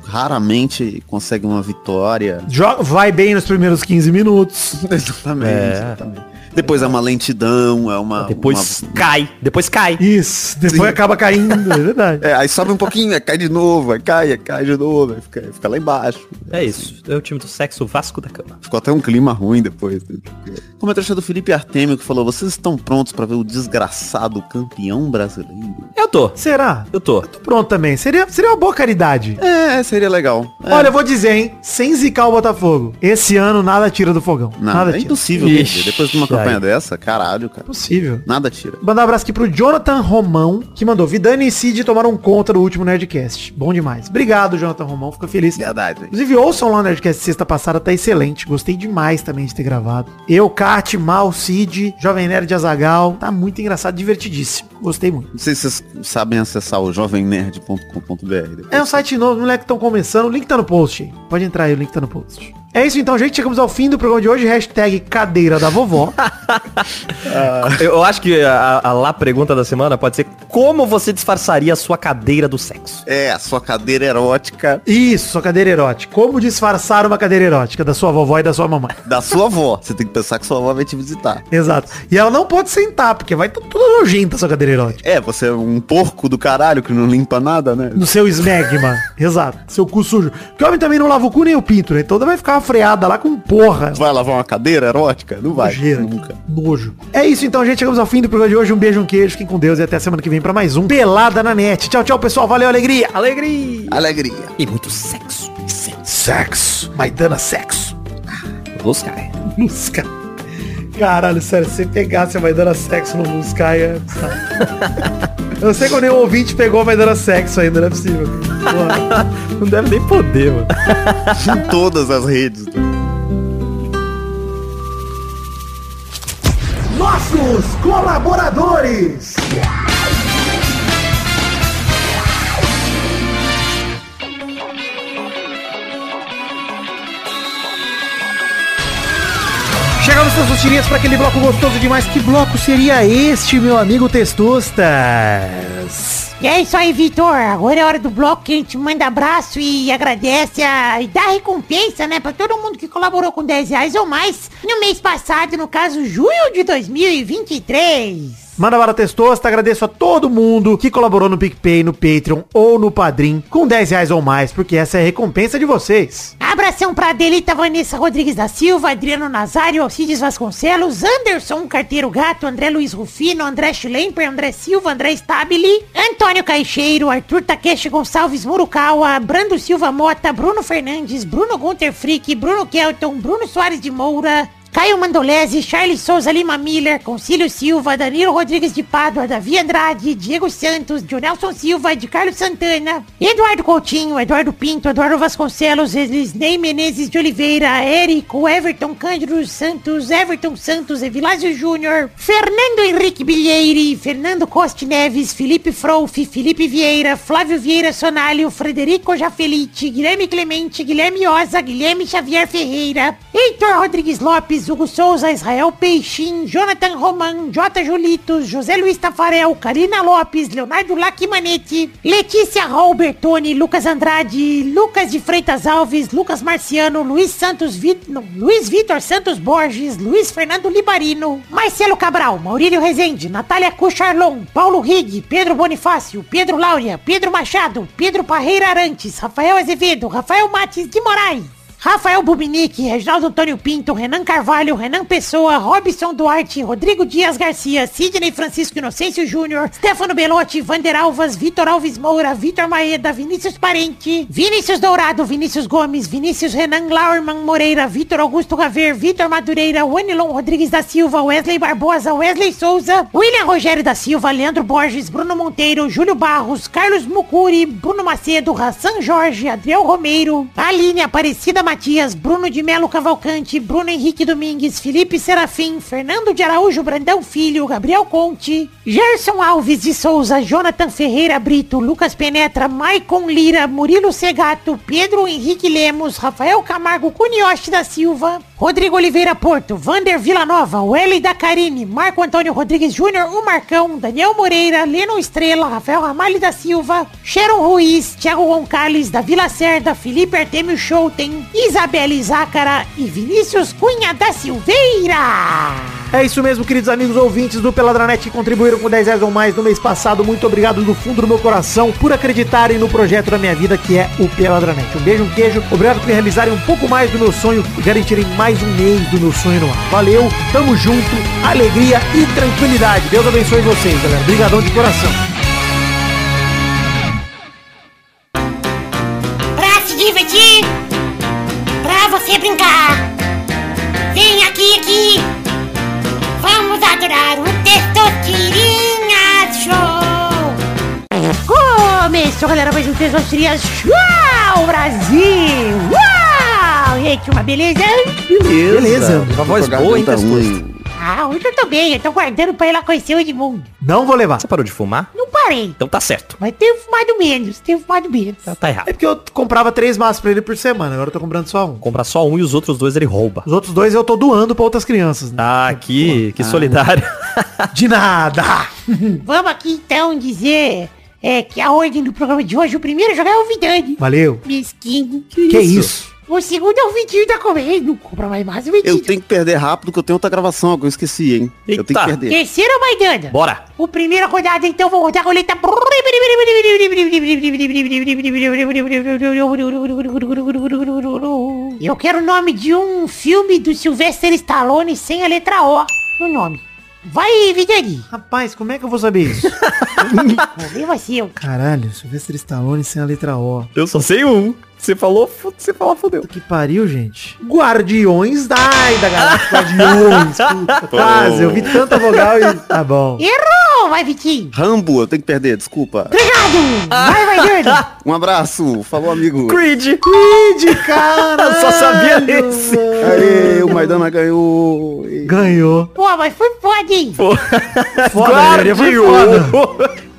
Raramente consegue uma vitória. Jo- vai bem nos primeiros 15 minutos. 네, 농담이에요. 네. 농담이. Depois é uma lentidão, é uma. Depois uma- cai, depois cai. Isso, depois Sim. acaba caindo, é verdade. É, aí sobe um pouquinho, aí cai de novo, aí cai, aí cai de novo, aí fica, fica lá embaixo. É isso, é o time do sexo, o Vasco da Cama. Ficou até um clima ruim depois. Comentário do Felipe Artemio que falou: Vocês estão prontos pra ver o desgraçado campeão brasileiro? Eu tô, Será? eu tô. Tô pronto também. Seria, seria uma boa caridade. É, seria legal. É, Olha, eu vou dizer, hein? Sem zicar o Botafogo. Esse ano nada tira do fogão. nada, nada é tira. impossível Ixi. Depois de uma campanha dessa, caralho, cara. Possível. Nada tira. Mandar um abraço aqui pro Jonathan Romão, que mandou Vidani e Cid tomaram conta do último Nerdcast. Bom demais. Obrigado, Jonathan Romão. Fico feliz. Verdade. Inclusive, ouçam lá o Nerdcast sexta passada, tá excelente. Gostei demais também de ter gravado. Eu, Kat, Mal, Cid, Jovem Nerd Azagal. Tá muito engraçado, divertidíssimo. Gostei muito. Não sei se vocês sabem acessar o jovemnerd.com.br. É um site novo, os moleques estão começando. O link tá no post. Pode entrar aí, o link tá no post. É isso então, gente. Chegamos ao fim do programa de hoje. Hashtag cadeira da vovó. Eu acho que a, a lá pergunta da semana pode ser como você disfarçaria a sua cadeira do sexo? É, a sua cadeira erótica Isso, sua cadeira erótica. Como disfarçar uma cadeira erótica da sua vovó e da sua mamãe. da sua avó. Você tem que pensar que sua avó vai te visitar. Exato. E ela não pode sentar, porque vai estar toda nojenta a sua cadeira erótica. É, você é um porco do caralho que não limpa nada, né? No seu smegma. Exato. Seu cu sujo. Porque o homem também não lava o cu nem o pinto, né? Então vai ficar uma freada lá com porra. Vai lavar uma cadeira erótica? Não vai. Nojeira. Nunca. Nojo. É isso então, gente. Chegamos ao fim do programa de hoje. Um beijo, um queijo. Fiquem com Deus e até semana que vem pra mais um Pelada na Net. Tchau, tchau, pessoal. Valeu, alegria. Alegria! Alegria. E muito sexo. Sexo. Maidana sexo. Buscar. Musca. Caralho, sério, se você pegasse a Maidana sexo no Musca, é... Eu sei que nenhum ouvinte pegou a Maidana sexo ainda, não é possível. Não deve nem poder, mano. em todas as redes. Nossos colaboradores. Chegamos nas tirinhas para aquele bloco gostoso demais. Que bloco seria este, meu amigo Testostas? E é isso aí, Vitor. Agora é hora do bloco que a gente manda abraço e agradece a, e dá recompensa, né? Pra todo mundo que colaborou com 10 reais ou mais no mês passado, no caso, junho de 2023. Manda para Testosta, agradeço a todo mundo que colaborou no PicPay, no Patreon ou no Padrim com 10 reais ou mais, porque essa é a recompensa de vocês. Abração pra Adelita Vanessa Rodrigues da Silva, Adriano Nazário, Alcides Vasconcelos, Anderson Carteiro Gato, André Luiz Rufino, André Schlemper, André Silva, André Stabile, Antônio Caixeiro, Arthur Takeshi Gonçalves Murukawa, Brando Silva Mota, Bruno Fernandes, Bruno Gunter Frick, Bruno Kelton, Bruno Soares de Moura, Caio Mandolese, Charles Souza Lima Miller, Concílio Silva, Danilo Rodrigues de Pádua, Davi Andrade, Diego Santos, Jonelson Silva, de Carlos Santana, Eduardo Coutinho, Eduardo Pinto, Eduardo Vasconcelos, Elisnei Menezes de Oliveira, Érico, Everton Cândido Santos, Everton Santos, Evilásio Júnior, Fernando Henrique Bilheire, Fernando Coste Neves, Felipe Frouf, Felipe Vieira, Flávio Vieira Sonalho, Frederico Jafelite, Guilherme Clemente, Guilherme Oza, Guilherme Xavier Ferreira, Heitor Rodrigues Lopes, Hugo Souza, Israel Peixin, Jonathan Roman, J. Julitos, José Luiz Tafarel, Karina Lopes, Leonardo Lacimanetti, Letícia Robertoni, Lucas Andrade, Lucas de Freitas Alves, Lucas Marciano, Luiz Santos Vit... não, Luiz Vitor Santos Borges, Luiz Fernando Libarino, Marcelo Cabral, Maurílio Rezende, Natália Cucharlon, Paulo Rig, Pedro Bonifácio, Pedro Laura, Pedro Machado, Pedro Parreira Arantes, Rafael Azevedo, Rafael Mates de Moraes, Rafael Bubinic, Reginaldo Antônio Pinto, Renan Carvalho, Renan Pessoa, Robson Duarte, Rodrigo Dias Garcia, Sidney Francisco Inocêncio Júnior, Stefano Belotti, Vander Alvas, Vitor Alves Moura, Vitor Maeda, Vinícius Parente, Vinícius Dourado, Vinícius Gomes, Vinícius Renan Lauerman Moreira, Vitor Augusto Gaver, Vitor Madureira, Wanilon Rodrigues da Silva, Wesley Barbosa, Wesley Souza, William Rogério da Silva, Leandro Borges, Bruno Monteiro, Júlio Barros, Carlos Mucuri, Bruno Macedo, Hassan Jorge, Adriel Romero, Aline Aparecida Matias, Bruno de Melo Cavalcante, Bruno Henrique Domingues, Felipe Serafim, Fernando de Araújo Brandão Filho, Gabriel Conte, Gerson Alves de Souza, Jonathan Ferreira Brito, Lucas Penetra, Maicon Lira, Murilo Segato, Pedro Henrique Lemos, Rafael Camargo Cunioche da Silva, Rodrigo Oliveira Porto, Vander Villanova, Welly da Carine, Marco Antônio Rodrigues Júnior, o Marcão, Daniel Moreira, Leno Estrela, Rafael Ramalho da Silva, Sharon Ruiz, Thiago Gonçalves, da Vila Cerda, Felipe Artemio Schouten, Isabelle Zácara e Vinícius Cunha da Silveira. É isso mesmo, queridos amigos ouvintes do Peladranet que contribuíram com 10 reais ou mais no mês passado. Muito obrigado do fundo do meu coração por acreditarem no projeto da minha vida que é o Peladranet. Um beijo, um queijo. Obrigado por realizarem um pouco mais do meu sonho e garantirem mais um mês do meu sonho no ar. Valeu, tamo junto, alegria e tranquilidade. Deus abençoe vocês, galera. Obrigadão de coração. Pra se divertir, pra você brincar. Vem aqui, aqui. Adorar o Testosterinha Show. Começou, galera, mais um Testosterinha Show, Brasil. Uau! Gente, uma beleza? Beleza. Beleza. Uma voz boa, hein, Testosta? Ah, hoje eu tô bem, eu tô guardando pra ir lá conhecer o Edmundo. Não vou levar. Você parou de fumar? Não parei, Então tá certo. mas tenho fumado menos, tenho fumado menos. Tá, tá errado. É porque eu comprava três maços pra ele por semana, agora eu tô comprando só um. Comprar só um e os outros dois ele rouba. Os outros dois eu tô doando pra outras crianças. né? Ah, que, que solidário. De nada! Vamos aqui então dizer é, que a ordem do programa de hoje, o primeiro a jogar é o Vidani. Valeu. Mesquinho. Que isso? O segundo é o Vitinho da Comédia. Não compra mais mais o Vitinho. Eu tenho que perder rápido que eu tenho outra gravação que eu esqueci, hein? Eu tenho Eita. que perder. Terceiro é o Maidana. Bora. O primeiro rodada, então, vou rodar a roleta. Eu quero o nome de um filme do Sylvester Stallone sem a letra O no nome. Vai, Vidani. Rapaz, como é que eu vou saber isso? Problema seu. Caralho, Sylvester Stallone sem a letra O. Eu só sei um. Você falou, você falou, fodeu. Que pariu, gente. Guardiões da... Ai, da Galáxia. Guardiões. Puta, quase. Eu vi tanta vogal e... Tá bom. Errou! Vai, Vitinho. Rambo, eu tenho que perder, desculpa. Obrigado. Vai, Maidana. Um abraço, falou amigo. Creed. Creed, cara. Eu só sabia esse. Aê, o Maidana ganhou. Ganhou. Pô, mas foi foda, hein? Foda, né?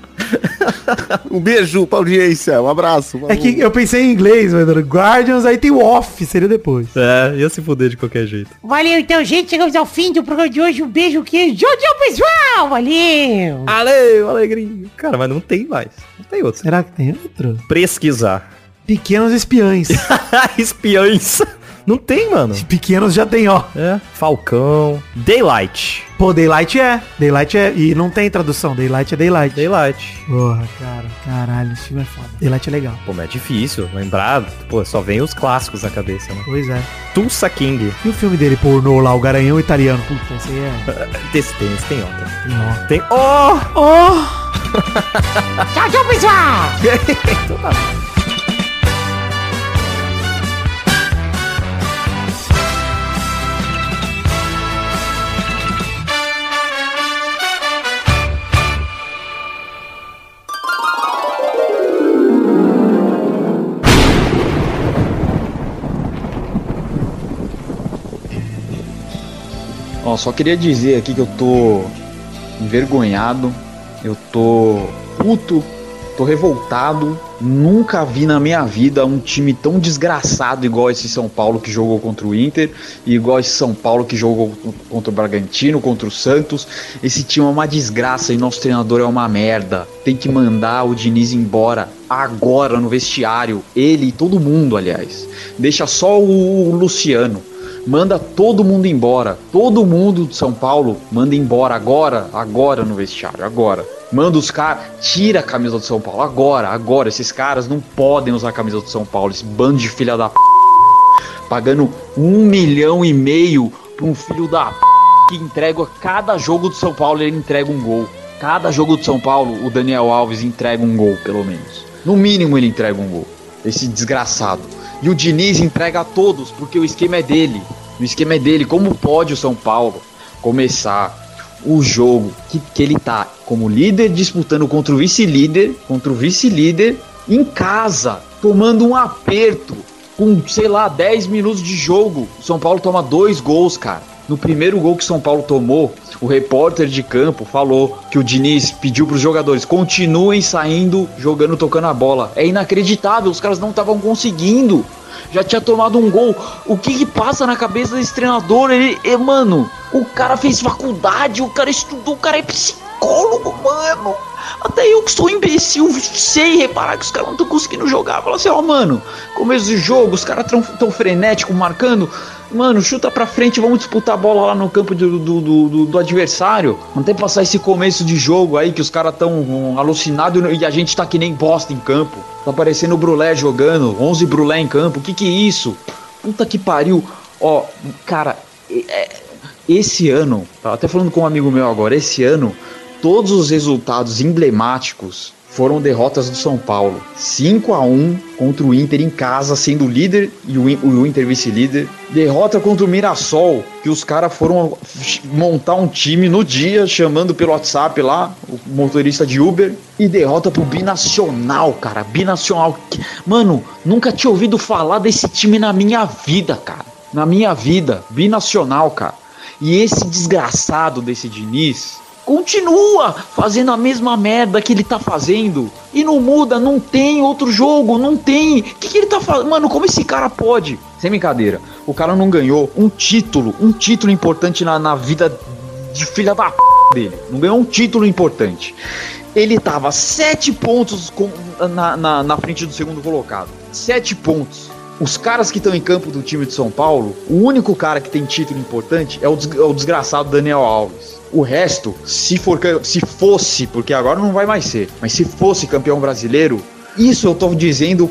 Um beijo pra audiência, um abraço. É que eu pensei em inglês, mas Guardians, aí tem o off, seria depois. É, ia se fuder de qualquer jeito. Valeu, então, gente. Chegamos ao fim do programa de hoje. Um beijo, queijo. Tchau, tchau, pessoal. Valeu. Valeu, alegria. Cara, mas não tem mais. Não tem outro. Será que tem outro? Pesquisar. Pequenos espiães. Espiões. Não tem, mano. Pequenos já tem, ó. É. Falcão. Daylight. Pô, Daylight é. Daylight é. E não tem tradução. Daylight é Daylight. Daylight. Porra, cara. Caralho, esse filme é foda. Daylight é legal. Pô, mas é difícil lembrar. Pô, só vem os clássicos na cabeça, né? Pois é. Tulsa King. E o filme dele pornô lá, o Garanhão Italiano? Puta, esse aí é. Esse tem, esse tem outra. Tem ó. Tem. Oh! Oh! Tchau, tchau, pessoal. Ó, só queria dizer aqui que eu tô envergonhado, eu tô puto, tô revoltado. Nunca vi na minha vida um time tão desgraçado igual esse São Paulo que jogou contra o Inter, e igual esse São Paulo que jogou contra o Bragantino, contra o Santos. Esse time é uma desgraça e nosso treinador é uma merda. Tem que mandar o Diniz embora agora no vestiário. Ele e todo mundo, aliás. Deixa só o Luciano. Manda todo mundo embora. Todo mundo de São Paulo manda embora agora, agora no vestiário, agora. Manda os caras, tira a camisa do São Paulo agora, agora. Esses caras não podem usar a camisa do São Paulo, esse bando de filha da p... pagando um milhão e meio pra um filho da p... que entrega cada jogo do São Paulo, ele entrega um gol. Cada jogo do São Paulo, o Daniel Alves entrega um gol, pelo menos. No mínimo ele entrega um gol. Esse desgraçado. E o Diniz entrega a todos, porque o esquema é dele. O esquema é dele. Como pode o São Paulo começar o jogo que, que ele tá como líder disputando contra o vice-líder, contra o vice-líder em casa, tomando um aperto com, sei lá, 10 minutos de jogo. O São Paulo toma dois gols, cara. No primeiro gol que São Paulo tomou, o repórter de campo falou que o Diniz pediu para os jogadores continuem saindo, jogando, tocando a bola. É inacreditável, os caras não estavam conseguindo. Já tinha tomado um gol. O que, que passa na cabeça desse treinador? Ele, mano, o cara fez faculdade, o cara estudou, o cara é psicólogo, mano. Até eu que sou imbecil, sei reparar que os caras não estão conseguindo jogar. Fala assim, ó, mano, começo do jogo, os caras tão, tão frenéticos, marcando. Mano, chuta pra frente, vamos disputar a bola lá no campo do, do, do, do, adversário. Não tem passar esse começo de jogo aí que os caras tão um, alucinados e a gente tá que nem bosta em campo. Tá parecendo o Brulé jogando, 11 Brulé em campo. Que que é isso? Puta que pariu. Ó, cara, é, esse ano, tava até falando com um amigo meu agora, esse ano, todos os resultados emblemáticos foram derrotas do São Paulo. 5 a 1 contra o Inter em casa, sendo líder e o, Inter vice-líder. Derrota contra o Mirassol, que os caras foram montar um time no dia, chamando pelo WhatsApp lá, o motorista de Uber. E derrota pro Binacional, cara. Binacional. Mano, nunca tinha ouvido falar desse time na minha vida, cara. Na minha vida. Binacional, cara. E esse desgraçado desse Diniz continua fazendo a mesma merda que ele tá fazendo. E não muda, não tem outro jogo, não tem. O que, que ele tá fazendo? Mano, como esse cara pode? Sem brincadeira, o cara não ganhou um título, um título importante na, na vida de filha da p dele. Não ganhou um título importante. Ele tava sete pontos com, na, na, na frente do segundo colocado. Sete pontos. Os caras que estão em campo do time de São Paulo, o único cara que tem título importante é o, des- é o desgraçado Daniel Alves. O resto, se for se fosse, porque agora não vai mais ser, mas se fosse campeão brasileiro, isso eu tô dizendo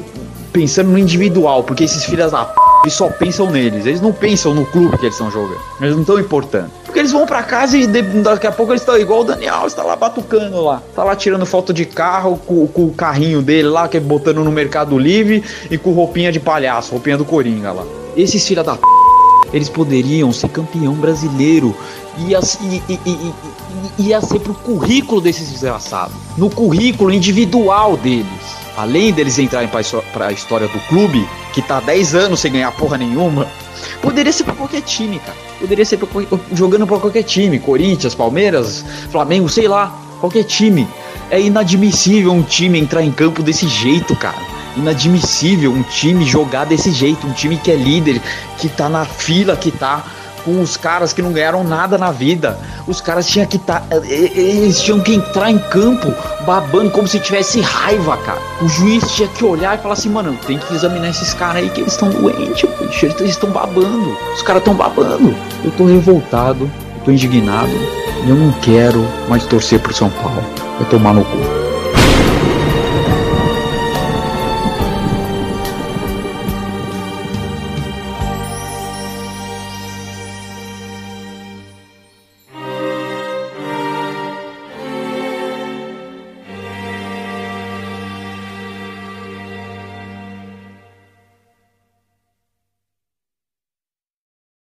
pensando no individual, porque esses filhos da p eles só pensam neles, eles não pensam no clube que eles estão jogando, eles não estão importando. Porque eles vão pra casa e daqui a pouco eles estão igual o Daniel, está lá batucando lá, tá lá tirando foto de carro com, com o carrinho dele lá, que é botando no Mercado Livre e com roupinha de palhaço, roupinha do Coringa lá. Esses filha da p eles poderiam ser campeão brasileiro. E, e, e, e- ia ser pro currículo desses desgraçados. No currículo individual deles. Além deles entrarem histó- pra história do clube, que tá há 10 anos sem ganhar porra nenhuma, poderia ser pra qualquer time, cara. Poderia ser pra, jogando pra qualquer time. Corinthians, Palmeiras, Flamengo, sei lá. Qualquer time. É inadmissível um time entrar em campo desse jeito, cara inadmissível um time jogar desse jeito, um time que é líder, que tá na fila, que tá com os caras que não ganharam nada na vida. Os caras tinham que estar. eles tinham que entrar em campo babando como se tivesse raiva, cara. O juiz tinha que olhar e falar assim, mano, tem que examinar esses caras aí que eles estão doentes, bicho. Eles estão babando. Os caras estão babando. Eu tô revoltado, eu tô indignado. Eu não quero mais torcer pro São Paulo. Eu tomar no cu.